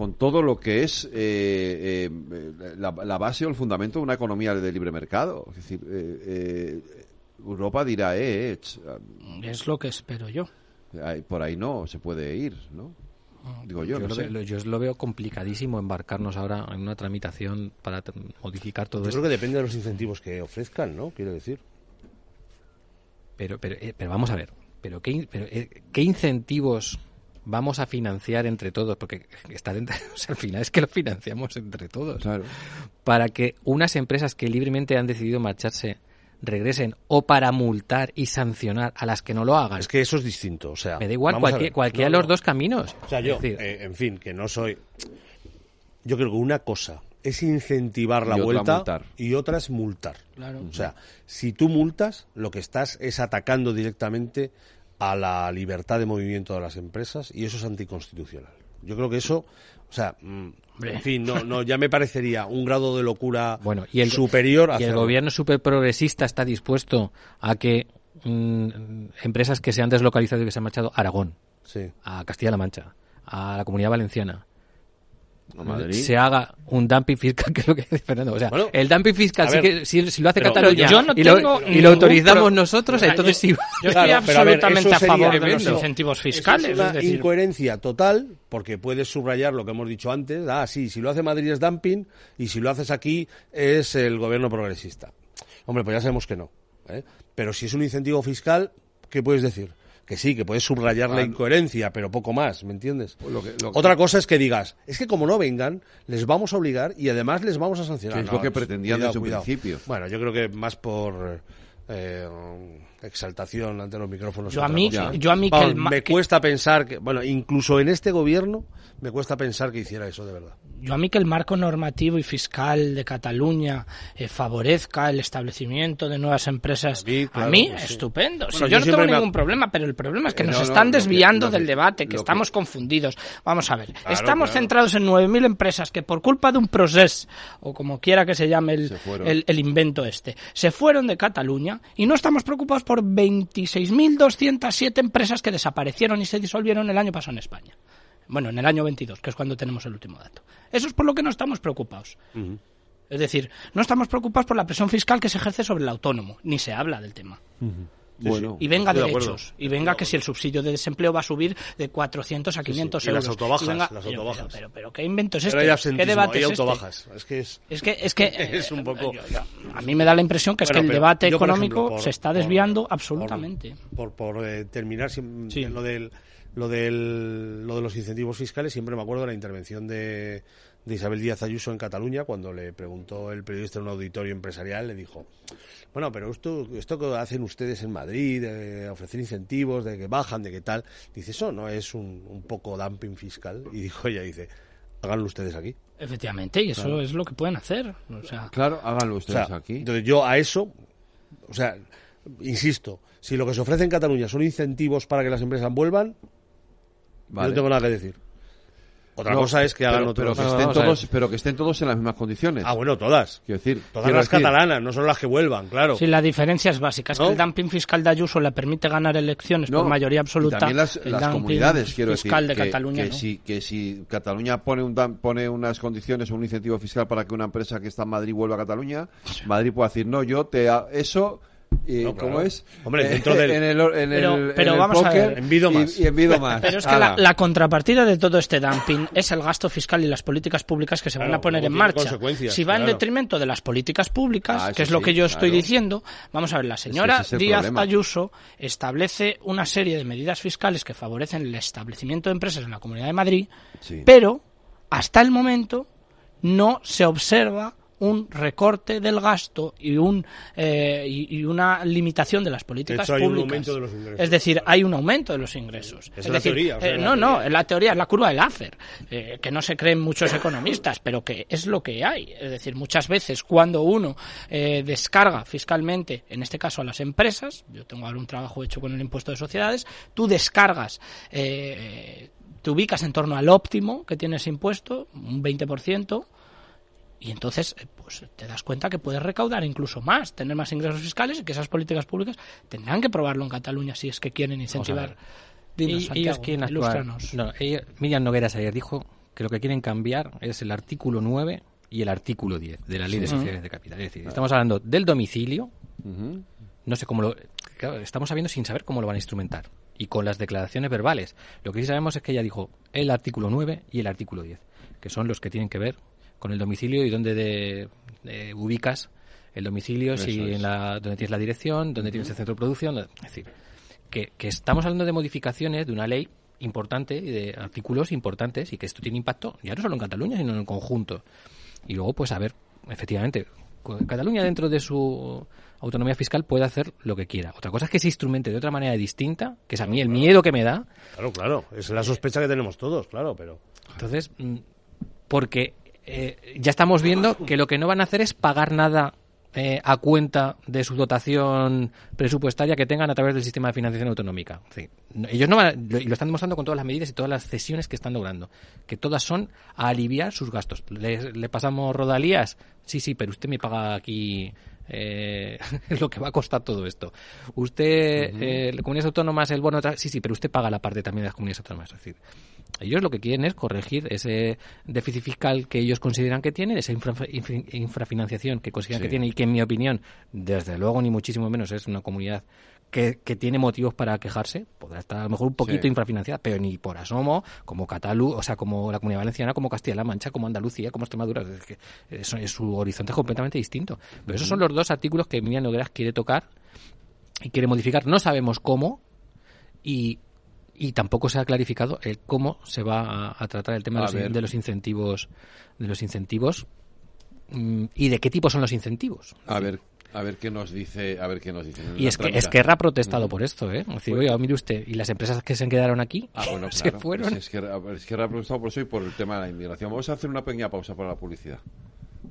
con todo lo que es eh, eh, la, la base o el fundamento de una economía de libre mercado. Es decir, eh, eh, Europa dirá, eh, eh, ch- Es lo que espero yo. por ahí no se puede ir, ¿no? Digo yo, Yo, no lo, sé. veo- yo lo veo complicadísimo embarcarnos ahora en una tramitación para modificar todo Yo esto. creo que depende de los incentivos que ofrezcan, ¿no? Quiero decir. Pero, pero, eh, pero vamos a ver, pero qué, pero, eh, ¿qué incentivos vamos a financiar entre todos? Porque está dentro, o sea, al final es que lo financiamos entre todos. Claro. Para que unas empresas que libremente han decidido marcharse regresen o para multar y sancionar a las que no lo hagan. Es que eso es distinto. O sea, Me da igual cualquier, cualquiera No, de los no. dos caminos. O sea, yo, decir, eh, en fin, que no soy. Yo creo que una cosa es incentivar la Y vuelta y otra es multar. Claro. O sea, si tú multas, lo que estás es atacando directamente a la libertad de movimiento de las empresas y eso es anticonstitucional. Yo creo que eso, o sea, mm, en fin, no, no, ya me parecería un grado de locura Bueno, y el, superior a y el hacerlo. gobierno super progresista está dispuesto a que mm, empresas que se han deslocalizado y que se han marchado a Aragón, Sí. a Castilla-La Mancha, a la Comunidad Valenciana, Madrid. se haga un dumping fiscal, que es lo que dice Fernando. O sea, Bueno, el dumping fiscal, sí ver, que, si, si lo hace pero Cataluña yo no y, lo, tengo y lo autorizamos pro- nosotros, entonces yo- sí. Yo estoy Claro, pero a ver, absolutamente a sería- favor de los incentivos fiscales. Es una es decir, incoherencia total, porque puedes subrayar lo que hemos dicho antes. Ah, sí, si lo hace Madrid es dumping y si lo haces aquí es el gobierno progresista. Hombre, pues ya sabemos que no. ¿eh? Pero si es un incentivo fiscal, ¿qué puedes decir? Que sí, que puedes subrayar la Ah, incoherencia, pero poco más, ¿me entiendes? Lo que- lo que- Otra cosa es que digas, es que como no vengan, les vamos a obligar y además les vamos a sancionar. Que es lo que pretendían desde un principio. Bueno, yo creo que más por eh, exaltación ante los micrófonos. Yo a mí- cosa. yo a mí que el me que- cuesta pensar que, bueno, incluso en este gobierno me cuesta pensar que hiciera eso de verdad. Yo a mí que el marco normativo y fiscal de Cataluña eh, favorezca el establecimiento de nuevas empresas, A mí, claro, a mí pues sí. estupendo. Yo, yo no tengo me ningún problema, pero el problema es que Eh, nos no, no, están desviando que- del debate, que estamos confundidos. Vamos a ver, Claro, estamos claro. centrados en 9.000 empresas que por culpa de un proceso, o como quiera que se llame el, Se el, el invento este, se fueron de Cataluña y no estamos preocupados por 26.207 empresas que desaparecieron y se disolvieron el año pasado en España. Bueno, en el año 22, que es cuando tenemos el último dato. Eso es por lo que no estamos preocupados. Es decir, no estamos preocupados por la presión fiscal que se ejerce sobre el autónomo, ni se habla del tema. Bueno, Y venga de derechos, y venga que si el subsidio de desempleo va a subir de 400 a 500 Y las euros. venga- las pero, autobajas. Pero, pero, pero, ¿qué invento es este? ¿Qué debate hay es este? autobajas. Es que es... Es que, es que Es un poco- yo- yo- a mí me da la impresión que es Bueno, que el debate yo, económico ejemplo, por- se está desviando por- absolutamente. Por, por, eh, terminar Sí. lo del lo del lo de los incentivos fiscales, siempre me acuerdo de la intervención de, de Isabel Díaz Ayuso en Cataluña cuando le preguntó el periodista en un auditorio empresarial, le dijo, bueno, pero esto esto que hacen ustedes en Madrid, de ofrecer incentivos, de que bajan, de que tal, dice, eso no es un, un poco dumping fiscal. Y dijo ella, dice, Háganlo ustedes aquí. Efectivamente, y eso es lo que pueden hacer. O sea, Claro, háganlo O ustedes sea, aquí. entonces yo a eso, o sea, insisto, si lo que se ofrece en Cataluña son incentivos para que las empresas vuelvan, yo Vale. no tengo nada que decir. Otra No, cosa es que hagan pero, otro. pero que estén todos, pero que estén todos en las mismas condiciones. Ah, bueno, todas. Quiero decir, Todas quiero las decir- catalanas, no son las que vuelvan, claro. Sí, la diferencia es básica. Es ¿No? que el dumping fiscal de Ayuso le permite ganar elecciones No, por mayoría y absoluta. también las, el las dumping comunidades, quiero fiscal decir, de que, Cataluña. que ¿no? si, que si Cataluña pone, un, dam- pone unas condiciones o un incentivo fiscal para que una empresa que está en Madrid vuelva a Cataluña, Madrid puede decir, no, yo te... Eso... Y, No, claro. ¿Cómo es? Hombre, Eh, dentro del- En el, en Pero- el, pero en el vamos a ver. Envido y- más. Y, envido más. Pero es que la, contrapartida de todo este dumping es el gasto fiscal y las políticas públicas que se van a poner en marcha. Si va en detrimento de las políticas públicas, Ah, que es lo sí, que yo estoy diciendo, vamos a ver, la señora es Díaz problema. Ayuso establece una serie de medidas fiscales que favorecen el establecimiento de empresas en la Comunidad de Madrid, Sí. pero hasta el momento no se observa un recorte del gasto y un eh, y, una limitación de las políticas hecho, hay un públicas. aumento de los ingresos, es decir, hay un aumento de los ingresos. Es la teoría, o sea, eh, la no, no, teoría. en la teoría es la curva del Laffer, eh, que no se creen muchos economistas, pero que es lo que hay. Es decir, muchas veces cuando uno descarga fiscalmente, en este caso a las empresas, yo tengo ahora un trabajo hecho con el impuesto de sociedades, tú descargas, eh, te ubicas en torno al óptimo que tiene ese impuesto, un 20%, y entonces eh, pues te das cuenta que puedes recaudar incluso más, tener más ingresos fiscales y que esas políticas públicas tendrán que probarlo en Cataluña si es que quieren incentivar. Dinos, Y- Santiago, ellos quieren actuar. No, Miriam Nogueras ayer dijo que lo que quieren cambiar es el artículo 9 y el artículo 10 de la Ley de Sociedades de Capital. Es decir, estamos hablando del domicilio, no sé cómo lo. claro, estamos sabiendo sin saber cómo lo van a instrumentar. Y con las declaraciones verbales. Lo que sí sabemos es que ella dijo el artículo 9 y el artículo 10, que son los que tienen que ver con el domicilio y dónde de- de ubicas el domicilio, si es. en la, dónde tienes la dirección, dónde tienes el centro de producción. Es decir, que, que estamos hablando de modificaciones de una ley importante y de artículos importantes y que esto tiene impacto ya no solo en Cataluña, sino en el conjunto. Y luego, pues a ver, efectivamente, Cataluña dentro de su autonomía fiscal puede hacer lo que quiera. Otra cosa es que se instrumente de otra manera distinta, que es a mí el miedo que me da. Claro, claro. Es la sospecha que tenemos todos, claro, pero. Entonces, mm, porque eh, ya estamos viendo que lo que no van a hacer es pagar nada eh, a cuenta de su dotación presupuestaria que tengan a través del sistema de financiación autonómica. No- ellos no van, lo- y lo están demostrando con todas las medidas y todas las cesiones que están logrando, que todas son a aliviar sus gastos. Le, le pasamos rodalías, sí, sí, pero usted me paga aquí eh, lo que va a costar todo esto. Usted, eh, las comunidades autónomas, el bono, sí, sí, pero usted paga la parte también de las comunidades autónomas. Es decir, ellos lo que quieren es corregir ese déficit fiscal que ellos consideran que tienen, esa infra- infra- infrafinanciación que consideran Sí. que tiene y que, en mi opinión, desde luego, ni muchísimo menos, es una comunidad que, que tiene motivos para quejarse. Podrá estar a lo mejor un poquito Sí. infrafinanciada, pero ni por asomo, como Catalu, o sea, como la Comunidad Valenciana, como Castilla-La Mancha, como Andalucía, como Extremadura. Es que eso es su horizonte es completamente distinto. Pero esos son los dos artículos que Miriam Nogueras quiere tocar y quiere modificar. No sabemos cómo y, y tampoco se ha clarificado el cómo se va a, a tratar el tema de los, de los incentivos de los incentivos mm, y de qué tipo son los incentivos. A ver, a ver qué nos dice, a ver qué nos dicen. en Y es que. Esquerra ha protestado por esto, ¿eh? Decir, oiga, mire usted, y las empresas que se quedaron aquí Ah, bueno, se claro. fueron. Pues Esquerra, Esquerra ha protestado por eso y por el tema de la inmigración. Vamos a hacer una pequeña pausa para la publicidad.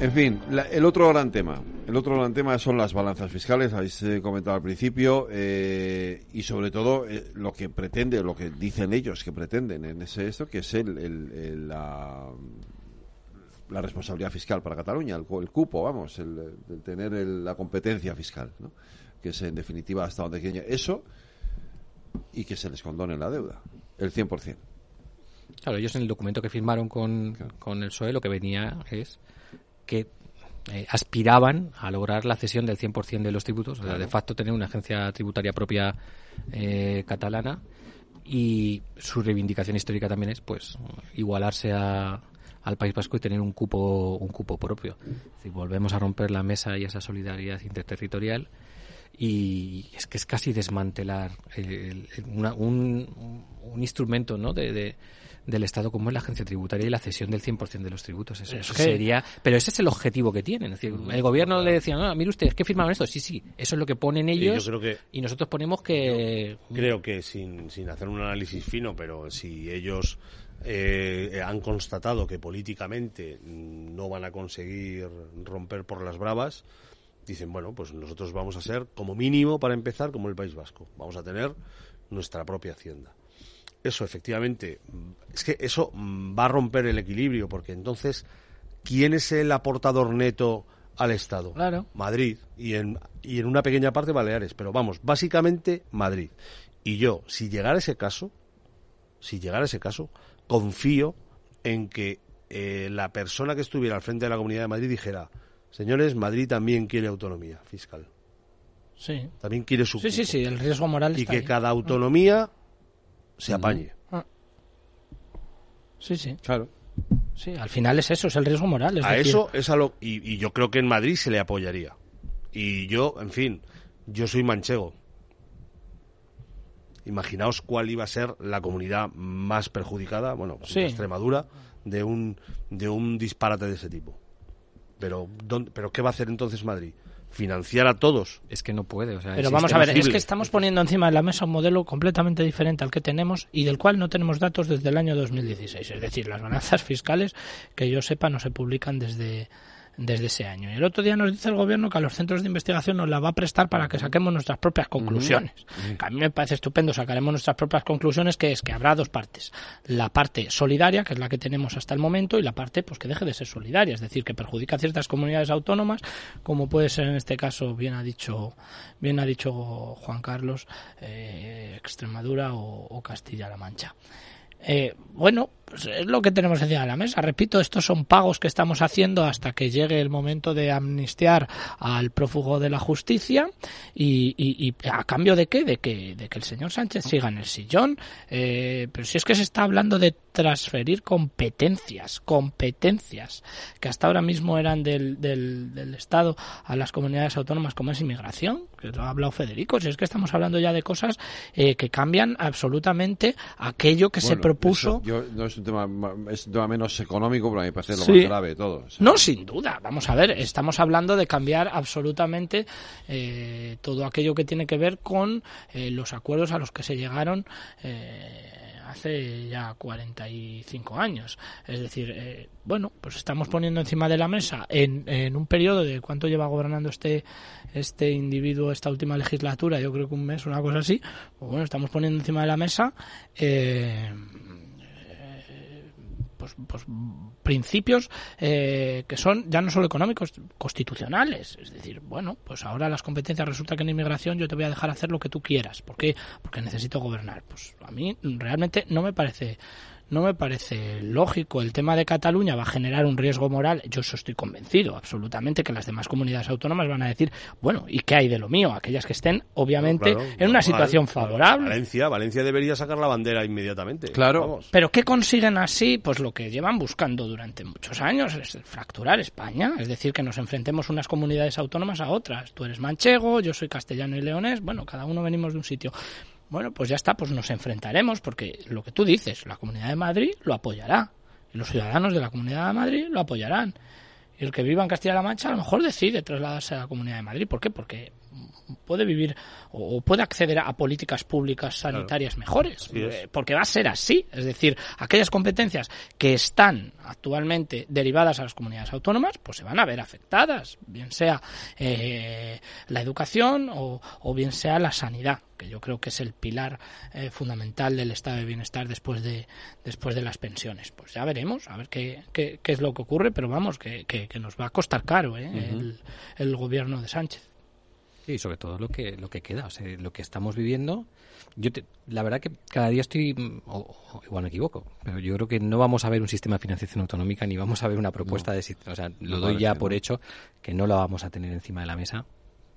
En fin, la- el otro gran tema. El otro gran tema son las balanzas fiscales, habéis eh, comentado al principio, eh, y sobre todo eh, lo que pretende, lo que dicen ellos que pretenden en ese esto, que es el, el- el- la, la responsabilidad fiscal para Cataluña, el, el cupo, vamos, el, tener el- la competencia fiscal, ¿no? que es en definitiva hasta donde quieren. Eso y que se les condone la deuda, el 100%. Claro, ellos en el documento que firmaron con, con el PSOE lo que venía es que eh, aspiraban a lograr la cesión del 100% de los tributos, o sea, de facto tener una agencia tributaria propia eh, catalana y su reivindicación histórica también es pues igualarse a- al País Vasco y tener un cupo un cupo propio. Es decir, volvemos a romper la mesa y esa solidaridad interterritorial y es que es casi desmantelar el- el- una- un, un instrumento ¿no? de, de- del Estado como es la agencia tributaria y la cesión del 100% de los tributos. Eso, sería, pero ese es el objetivo que tienen. Es decir, el gobierno le decía, no, mire usted, que firmaron esto. Sí, sí, eso es lo que ponen ellos yo creo que- y nosotros ponemos que... Creo que sin, sin hacer un análisis fino, pero si ellos eh, han constatado que políticamente mm, no van a conseguir romper por las bravas, dicen, bueno, pues nosotros vamos a ser, como mínimo, para empezar, como el País Vasco. Vamos a tener nuestra propia hacienda. Eso, efectivamente, mm, es que eso mm, va a romper el equilibrio, porque entonces, ¿quién es el aportador neto al Estado? Claro. Madrid y en, y en una pequeña parte Baleares, pero vamos, básicamente Madrid. Y yo, si llegara ese caso, si llegara ese caso, confío en que eh, la persona que estuviera al frente de la Comunidad de Madrid dijera, señores, Madrid también quiere autonomía fiscal, Sí. también quiere su Sí, sí, cupo". sí, el riesgo moral y está que ahí. cada autonomía se apañe. Sí, sí. Claro. Sí, al final es eso, es el riesgo moral. es a decir, eso es a lo y, y yo creo que en Madrid se le apoyaría y yo en fin yo soy manchego imaginaos cuál iba a ser la comunidad más perjudicada bueno pues Sí. Extremadura de un de un disparate de ese tipo pero ¿dónde- pero qué va a hacer entonces Madrid financiar a todos Es que no puede. O sea, Pero vamos a ver, es que estamos poniendo encima de la mesa un modelo completamente diferente al que tenemos y del cual no tenemos datos desde el año 2016. Es decir, las balanzas fiscales, que yo sepa, no se publican desde, desde ese año. Y el otro día nos dice el gobierno que a los centros de investigación nos la va a prestar para que saquemos nuestras propias conclusiones. Que a mí me parece estupendo, sacaremos nuestras propias conclusiones, que es que habrá dos partes. La parte solidaria, que es la que tenemos hasta el momento, y la parte pues que deje de ser solidaria, es decir, que perjudica a ciertas comunidades autónomas, como puede ser en este caso, bien ha dicho, bien ha dicho Juan Carlos, eh, Extremadura o, o Castilla-La Mancha. Eh, bueno, pues es lo que tenemos encima de la mesa. Repito, estos son pagos que estamos haciendo hasta que llegue el momento de amnistiar al prófugo de la justicia y, y- y a cambio de qué? De que, de que el señor Sánchez siga en el sillón. Eh, pero si es que se está hablando de transferir competencias, competencias que hasta ahora mismo eran del, del, del Estado a las comunidades autónomas como es inmigración, que lo ha hablado Federico, si es que estamos hablando ya de cosas eh, que cambian absolutamente aquello que se propuso. eso yo- no un tema ma- es un tema menos económico, pero a mí me parece lo Sí. más grave de todo. O sea, No, sin duda. Vamos a ver, estamos hablando de cambiar absolutamente eh, todo aquello que tiene que ver con eh, los acuerdos a los que se llegaron eh, hace ya 45 años. Es decir, eh, bueno, pues estamos poniendo encima de la mesa en, en un periodo de cuánto lleva gobernando este este individuo esta última legislatura, yo creo que un mes, una cosa así. Pues bueno, estamos poniendo encima de la mesa eh, pues, pues principios eh, que son ya no solo económicos, constitucionales. Es decir, bueno, pues ahora las competencias resulta que en inmigración yo te voy a dejar hacer lo que tú quieras. ¿Por qué? Porque necesito gobernar. Pues a mí realmente no me parece no me parece lógico. El tema de Cataluña va a generar un riesgo moral. Yo eso estoy convencido, absolutamente, que las demás comunidades autónomas van a decir, bueno, ¿y qué hay de lo mío? Aquellas que estén, obviamente, Claro, en una situación favorable. Valencia, Valencia debería sacar la bandera inmediatamente. Claro. Vamos. Pero ¿qué consiguen así? Pues lo que llevan buscando durante muchos años es fracturar España, es decir, que nos enfrentemos unas comunidades autónomas a otras. Tú eres manchego, yo soy castellano y leonés, bueno, cada uno venimos de un sitio. Bueno, pues ya está, pues nos enfrentaremos porque lo que tú dices, la Comunidad de Madrid lo apoyará y los ciudadanos de la Comunidad de Madrid lo apoyarán. Y el que viva en Castilla-La Mancha a lo mejor decide trasladarse a la Comunidad de Madrid. ¿Por qué? Porque puede vivir o puede acceder a políticas públicas sanitarias mejores. Eh, Porque va a ser así. Es decir, aquellas competencias que están actualmente derivadas a las comunidades autónomas, pues se van a ver afectadas. Bien sea eh, la educación o, o bien sea la sanidad que yo creo que es el pilar eh, fundamental del estado de bienestar después de después de las pensiones. Pues ya veremos, a ver qué, qué, qué es lo que ocurre, pero vamos, que, que, que nos va a costar caro ¿eh? el, el gobierno de Sánchez. Sí, sobre todo lo que lo que queda, o sea, lo que estamos viviendo. Yo te- la verdad que cada día estoy, mm, o, o igual me equivoco, pero yo creo que no vamos a ver un sistema de financiación autonómica ni vamos a ver una propuesta de, sistema. o sea, lo No, doy ya por ¿no? hecho que no la vamos a tener encima de la mesa.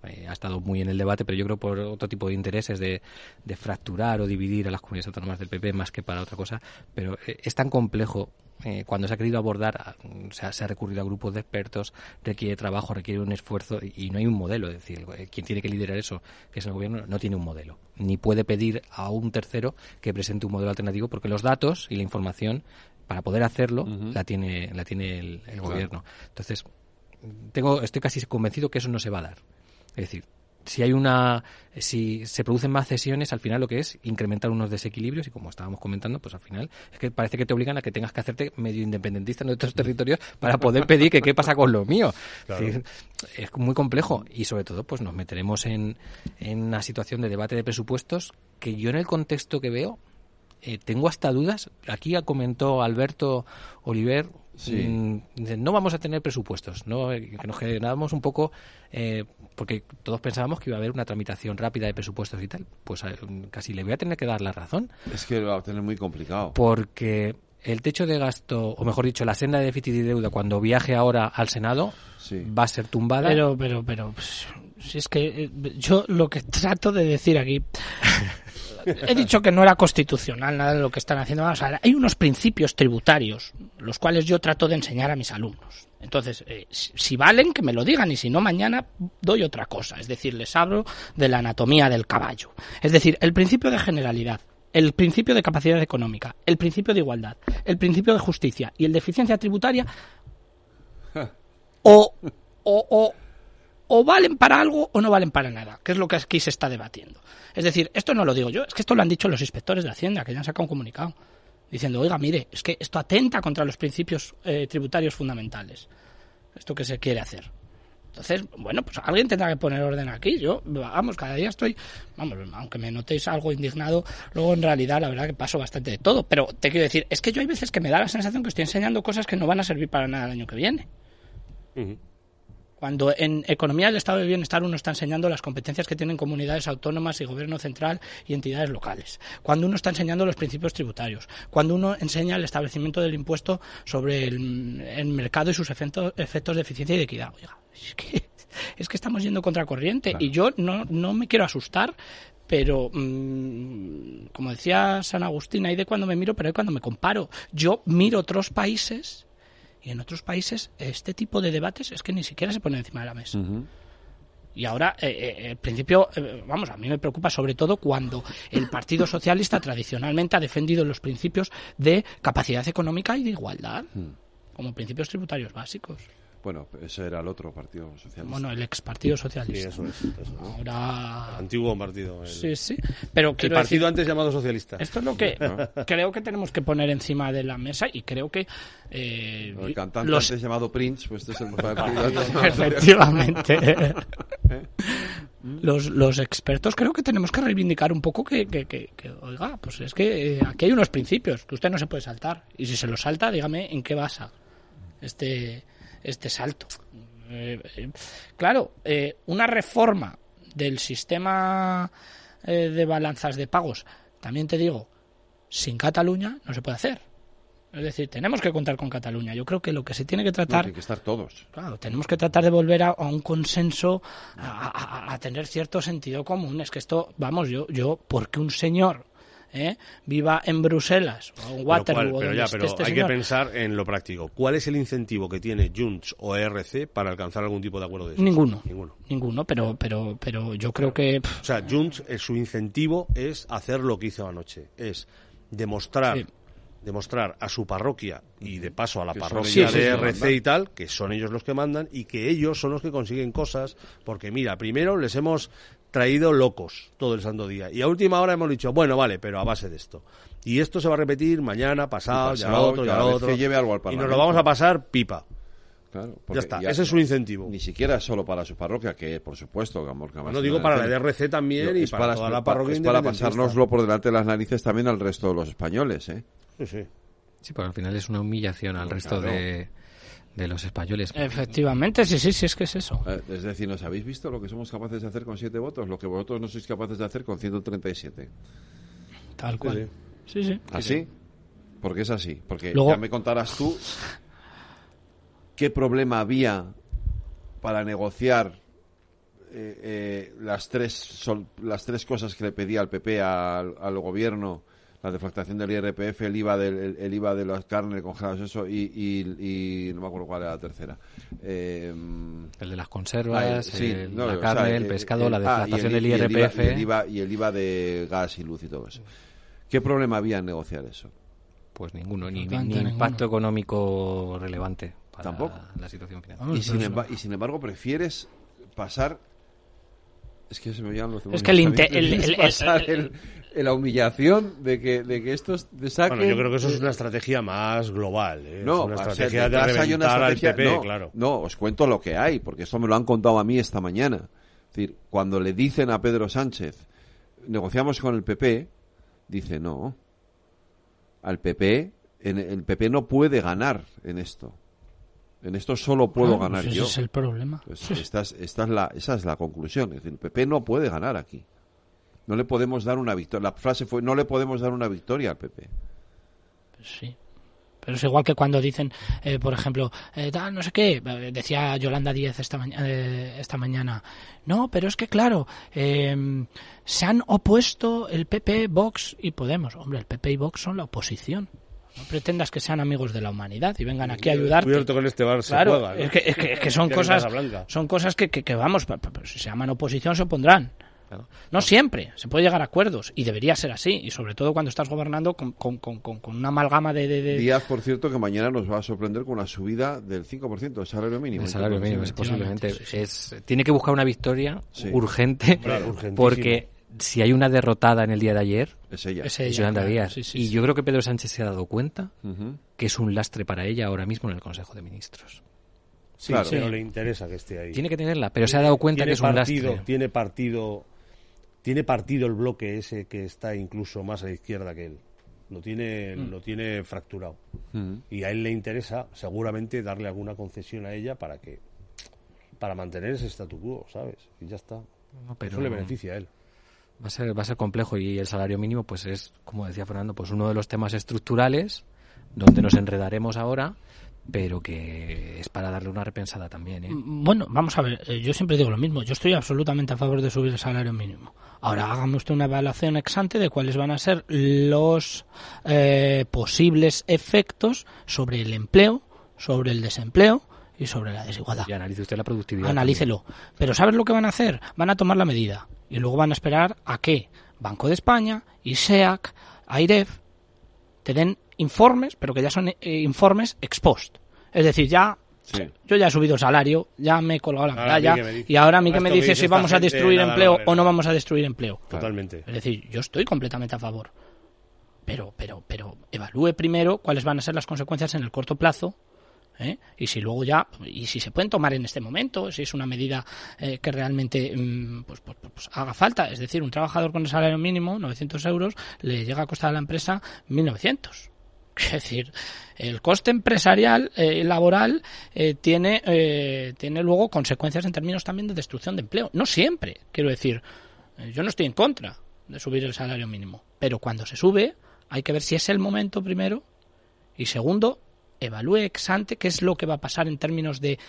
Eh, ha estado muy en el debate, pero yo creo por otro tipo de intereses de, de fracturar o dividir a las comunidades autónomas del PP más que para otra cosa. Pero eh, es tan complejo eh, cuando se ha querido abordar, a- o sea, se ha recurrido a grupos de expertos, requiere trabajo, requiere un esfuerzo y, y no hay un modelo. Es decir, eh, quien tiene que liderar eso, que es el gobierno, no tiene un modelo. Ni puede pedir a un tercero que presente un modelo alternativo porque los datos y la información para poder hacerlo la tiene la tiene el, el gobierno. Entonces, tengo estoy casi convencido que eso no se va a dar. Es decir, si hay una si se producen más cesiones al final lo que es incrementar unos desequilibrios y como estábamos comentando pues al final es que parece que te obligan a que tengas que hacerte medio independentista en otros territorios para poder pedir que qué pasa con lo mío. Es, decir, es muy complejo y sobre todo pues nos meteremos en, en una situación de debate de presupuestos que yo en el contexto que veo eh, tengo hasta dudas. Aquí comentó Alberto Oliver, Sí. mm, no vamos a tener presupuestos, ¿no? Eh, que nos generábamos un poco, eh, porque todos pensábamos que iba a haber una tramitación rápida de presupuestos y tal. Pues eh, casi le voy a tener que dar la razón, Es que lo va a tener muy complicado. porque el techo de gasto, o mejor dicho, la senda de déficit y deuda, cuando viaje ahora al Senado, Sí. va a ser tumbada. Pero, pero, pero, pues, si es que eh, yo lo que trato de decir aquí, he dicho que no era constitucional nada de lo que están haciendo. Hay unos principios tributarios, los cuales yo trato de enseñar a mis alumnos. Entonces, eh, si, si valen, que me lo digan, y si no, mañana doy otra cosa. Es decir, les hablo de la anatomía del caballo. Es decir, el principio de generalidad, el principio de capacidad económica, el principio de igualdad, el principio de justicia y el de eficiencia tributaria o, o, o, o valen para algo o no valen para nada, que es lo que aquí se está debatiendo. Es decir, esto no lo digo yo, es que esto lo han dicho los inspectores de Hacienda, que ya han sacado un comunicado, diciendo, oiga, mire, es que esto atenta contra los principios eh, tributarios fundamentales, esto que se quiere hacer. Entonces, bueno, pues alguien tendrá que poner orden aquí. Yo, vamos, cada día estoy, vamos, aunque me notéis algo indignado, luego en realidad la verdad que paso bastante de todo. Pero te quiero decir, es que yo hay veces que me da la sensación que estoy enseñando cosas que no van a servir para nada el año que viene. Cuando en economía del estado de bienestar uno está enseñando las competencias que tienen comunidades autónomas y gobierno central y entidades locales. Cuando uno está enseñando los principios tributarios. Cuando uno enseña el establecimiento del impuesto sobre el, el mercado y sus efectos, efectos de eficiencia y de equidad. Oiga, es que, es que estamos yendo contracorriente y yo no, no me quiero asustar. Pero, mm, como decía San Agustín, hay de cuando me miro, pero hay cuando me comparo. Yo miro otros países y en otros países este tipo de debates es que ni siquiera se pone encima de la mesa. Y ahora, eh, eh, el principio, eh, vamos, a mí me preocupa sobre todo cuando el Partido Socialista tradicionalmente ha defendido los principios de capacidad económica y de igualdad, como principios tributarios básicos. Bueno, ese era el otro partido socialista. Bueno, el ex Partido Sí, Socialista. eso es. eso es. Ahora. Antiguo partido. El, Sí, sí. Pero el partido decir, antes llamado socialista. esto es lo que creo que tenemos que poner encima de la mesa y creo que eh, El cantante los antes llamado Prince, pues este es el partido Efectivamente. los, los expertos creo que tenemos que reivindicar un poco que, que, que- que, oiga, pues es que eh, aquí hay unos principios que usted no se puede saltar. Y si se los salta, dígame en qué basa este, este salto. Eh, eh, claro, eh, una reforma del sistema eh, de balanzas de pagos, también te digo, sin Cataluña no se puede hacer. Es decir, tenemos que contar con Cataluña. Yo creo que lo que se tiene que No, tratar, tienen que estar todos. claro, tenemos que tratar de volver a, a un consenso, a, a- a tener cierto sentido común. Es que esto, vamos, yo, yo, porque un señor ¿eh? viva en Bruselas o en Pero, Waterloo cuál- pero ya, pero este hay señor, que pensar en lo práctico. ¿Cuál es el incentivo que tiene Junts o ERC para alcanzar algún tipo de acuerdo de esos? Ninguno. Ninguno. Ninguno, pero, pero, pero yo creo que pff, O sea, Junts, eh, su incentivo es hacer lo que hizo anoche. Es demostrar, Sí. demostrar a su parroquia y de paso a la parroquia de ERC mandan. y tal, que son ellos los que mandan y que ellos son los que consiguen cosas. Porque mira, primero les hemos traído locos todo el santo día. Y a última hora hemos dicho, bueno, vale, pero a base de esto. Y esto se va a repetir mañana, pasado, Y ya pasado, lo otro, ya otro. que lleve algo al y nos lo vamos a pasar pipa. Claro, Ya está, ese es su incentivo. Ni siquiera es solo para su parroquia, que por supuesto, Gamor, No digo para la DRC también y es para toda la parroquia Es para pasárnoslo por delante de las narices también al resto de los españoles, ¿eh? Sí, sí. Sí, porque al final es una humillación al resto claro. de, de los españoles. efectivamente, sí, sí, sí, es que es eso. Eh, Es decir, ¿nos habéis visto lo que somos capaces de hacer con siete votos? Lo que vosotros no sois capaces de hacer con 137. Tal cual. Sí, sí. ¿Así? Porque es así. Porque Luego- ya me contarás tú qué problema había para negociar eh, eh, las tres sol- las tres cosas que le pedía al PP al, al gobierno la deflactación del IRPF el IVA del el, el IVA de las carnes congeladas eso y, y- y no me acuerdo cuál era la tercera Eh, El de las ah, conservas, sí, el- no, la o carne, sea, el eh, pescado, eh, la ah, deflactación el- del y el IVA- IRPF. y el IVA y el IVA de gas y luz y todo eso ¿qué problema había en negociar eso? Pues ninguno, ni, ni Absolutamente ninguno. impacto económico relevante para Tampoco. la situación financiera. Vamos, y, sin emba- y sin embargo prefieres pasar es que se me los Es que el inte- demonios. el- el- Prefieres el- la humillación de que de que estos saquen Bueno, yo creo que eso es una estrategia más global. ¿eh? no, es una estrategia de detrás hay una reventar al PP, no, claro. no, os cuento lo que hay, porque esto me lo han contado a mí esta mañana. Es decir, cuando le dicen a Pedro Sánchez, negociamos con el PP, dice no. Al PP, en, el PP no puede ganar en esto. En esto solo puedo Ah, pues ganar ese yo. es el problema. Pues esta, es, esta es la, esa es la conclusión. Es decir, el PP no puede ganar aquí. No le podemos dar una victoria. La frase fue, no le podemos dar una victoria al PP. Sí. Pero es igual que cuando dicen, eh, por ejemplo, eh, no sé qué, eh, decía Yolanda Díez esta, maña- eh, esta mañana, no, pero es que claro, eh, se han opuesto el PP, Vox y Podemos. Hombre, el PP y Vox son la oposición. No pretendas que sean amigos de la humanidad y vengan aquí a ayudarte. Cubierto con este bar se Claro, juega, ¿no? es, que, es que- es que son cosas, son cosas que, que, que, vamos, pa- pa- pa- si se llaman oposición se opondrán. No siempre, se puede llegar a acuerdos y debería ser así, y sobre todo cuando estás gobernando con, con, con, con- con una amalgama de, de- de- Díaz, por cierto, que mañana nos va a sorprender con una subida del 5% del salario mínimo. El salario mínimo, es posiblemente. Es, tiene que buscar una victoria Sí. urgente, Claro, porque si hay una derrotada en el día de ayer, Es ella. Es ella, Yolanda claro. Díaz. Sí, sí, y sí. yo creo que Pedro Sánchez se ha dado cuenta que es un lastre para ella ahora mismo en el Consejo de Ministros. Sí, Claro. pero Sí. le interesa que esté ahí. Tiene que tenerla, pero se ha dado cuenta que es un partido, lastre. Tiene partido, tiene partido el bloque ese que está incluso más a la izquierda que él. Lo tiene, Mm. lo tiene fracturado. Ujú. Y a él le interesa seguramente darle alguna concesión a ella para que para mantener ese statu quo, ¿sabes? Y ya está. No, pero Eso le beneficia a él. va a ser va a ser complejo y el salario mínimo pues es como decía Fernando pues uno de los temas estructurales donde nos enredaremos ahora pero que es para darle una repensada también ¿eh? Bueno, vamos a ver, eh, yo siempre digo lo mismo, yo estoy absolutamente a favor de subir el salario mínimo. Ahora hágame usted una evaluación ex ante de cuáles van a ser los eh, posibles efectos sobre el empleo, sobre el desempleo y sobre la desigualdad. y analice usted la productividad Analícelo. Pero ¿sabes lo que van a hacer? Van a tomar la medida y luego van a esperar a que Banco de España, ISEAC, AIREF te den informes, pero que ya son eh, informes ex post. Es decir, ya Sí. yo ya he subido el salario, ya me he colgado la medalla y ahora a mí que me dice si vamos a destruir empleo o no vamos a destruir empleo. Totalmente. Es decir, yo estoy completamente a favor. Pero, pero, pero evalúe primero cuáles van a ser las consecuencias en el corto plazo. ¿eh? Y si luego ya, y si se pueden tomar en este momento, si es una medida eh, que realmente mm, pues, pues, pues haga falta. Es decir, un trabajador con el salario mínimo, 900 euros, le llega a costar a la empresa 1.900. Es decir, el coste empresarial eh, laboral eh, tiene, eh, tiene luego consecuencias en términos también de destrucción de empleo. No siempre, quiero decir. Eh, Yo no estoy en contra de subir el salario mínimo, pero cuando se sube hay que ver si es el momento primero Y segundo, evalúe ex ante qué es lo que va a pasar en términos de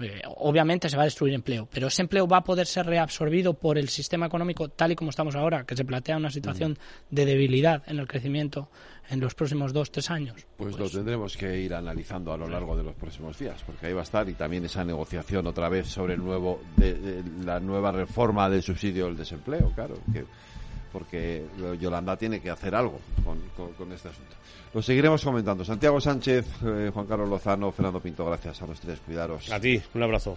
eh, obviamente se va a destruir empleo, pero ese empleo va a poder ser reabsorbido por el sistema económico tal y como estamos ahora, que se plantea una situación de debilidad en el crecimiento en los próximos dos, tres años. Pues, lo tendremos que ir analizando a lo largo de los próximos días, porque ahí va a estar y también esa negociación otra vez sobre el nuevo, de, la nueva reforma del subsidio del desempleo, claro, que porque Yolanda tiene que hacer algo con, este asunto. Lo seguiremos comentando. Santiago Sánchez, eh, Juan Carlos Lozano, Fernando Pinto, gracias a los tres. Cuidaros. A ti, un abrazo.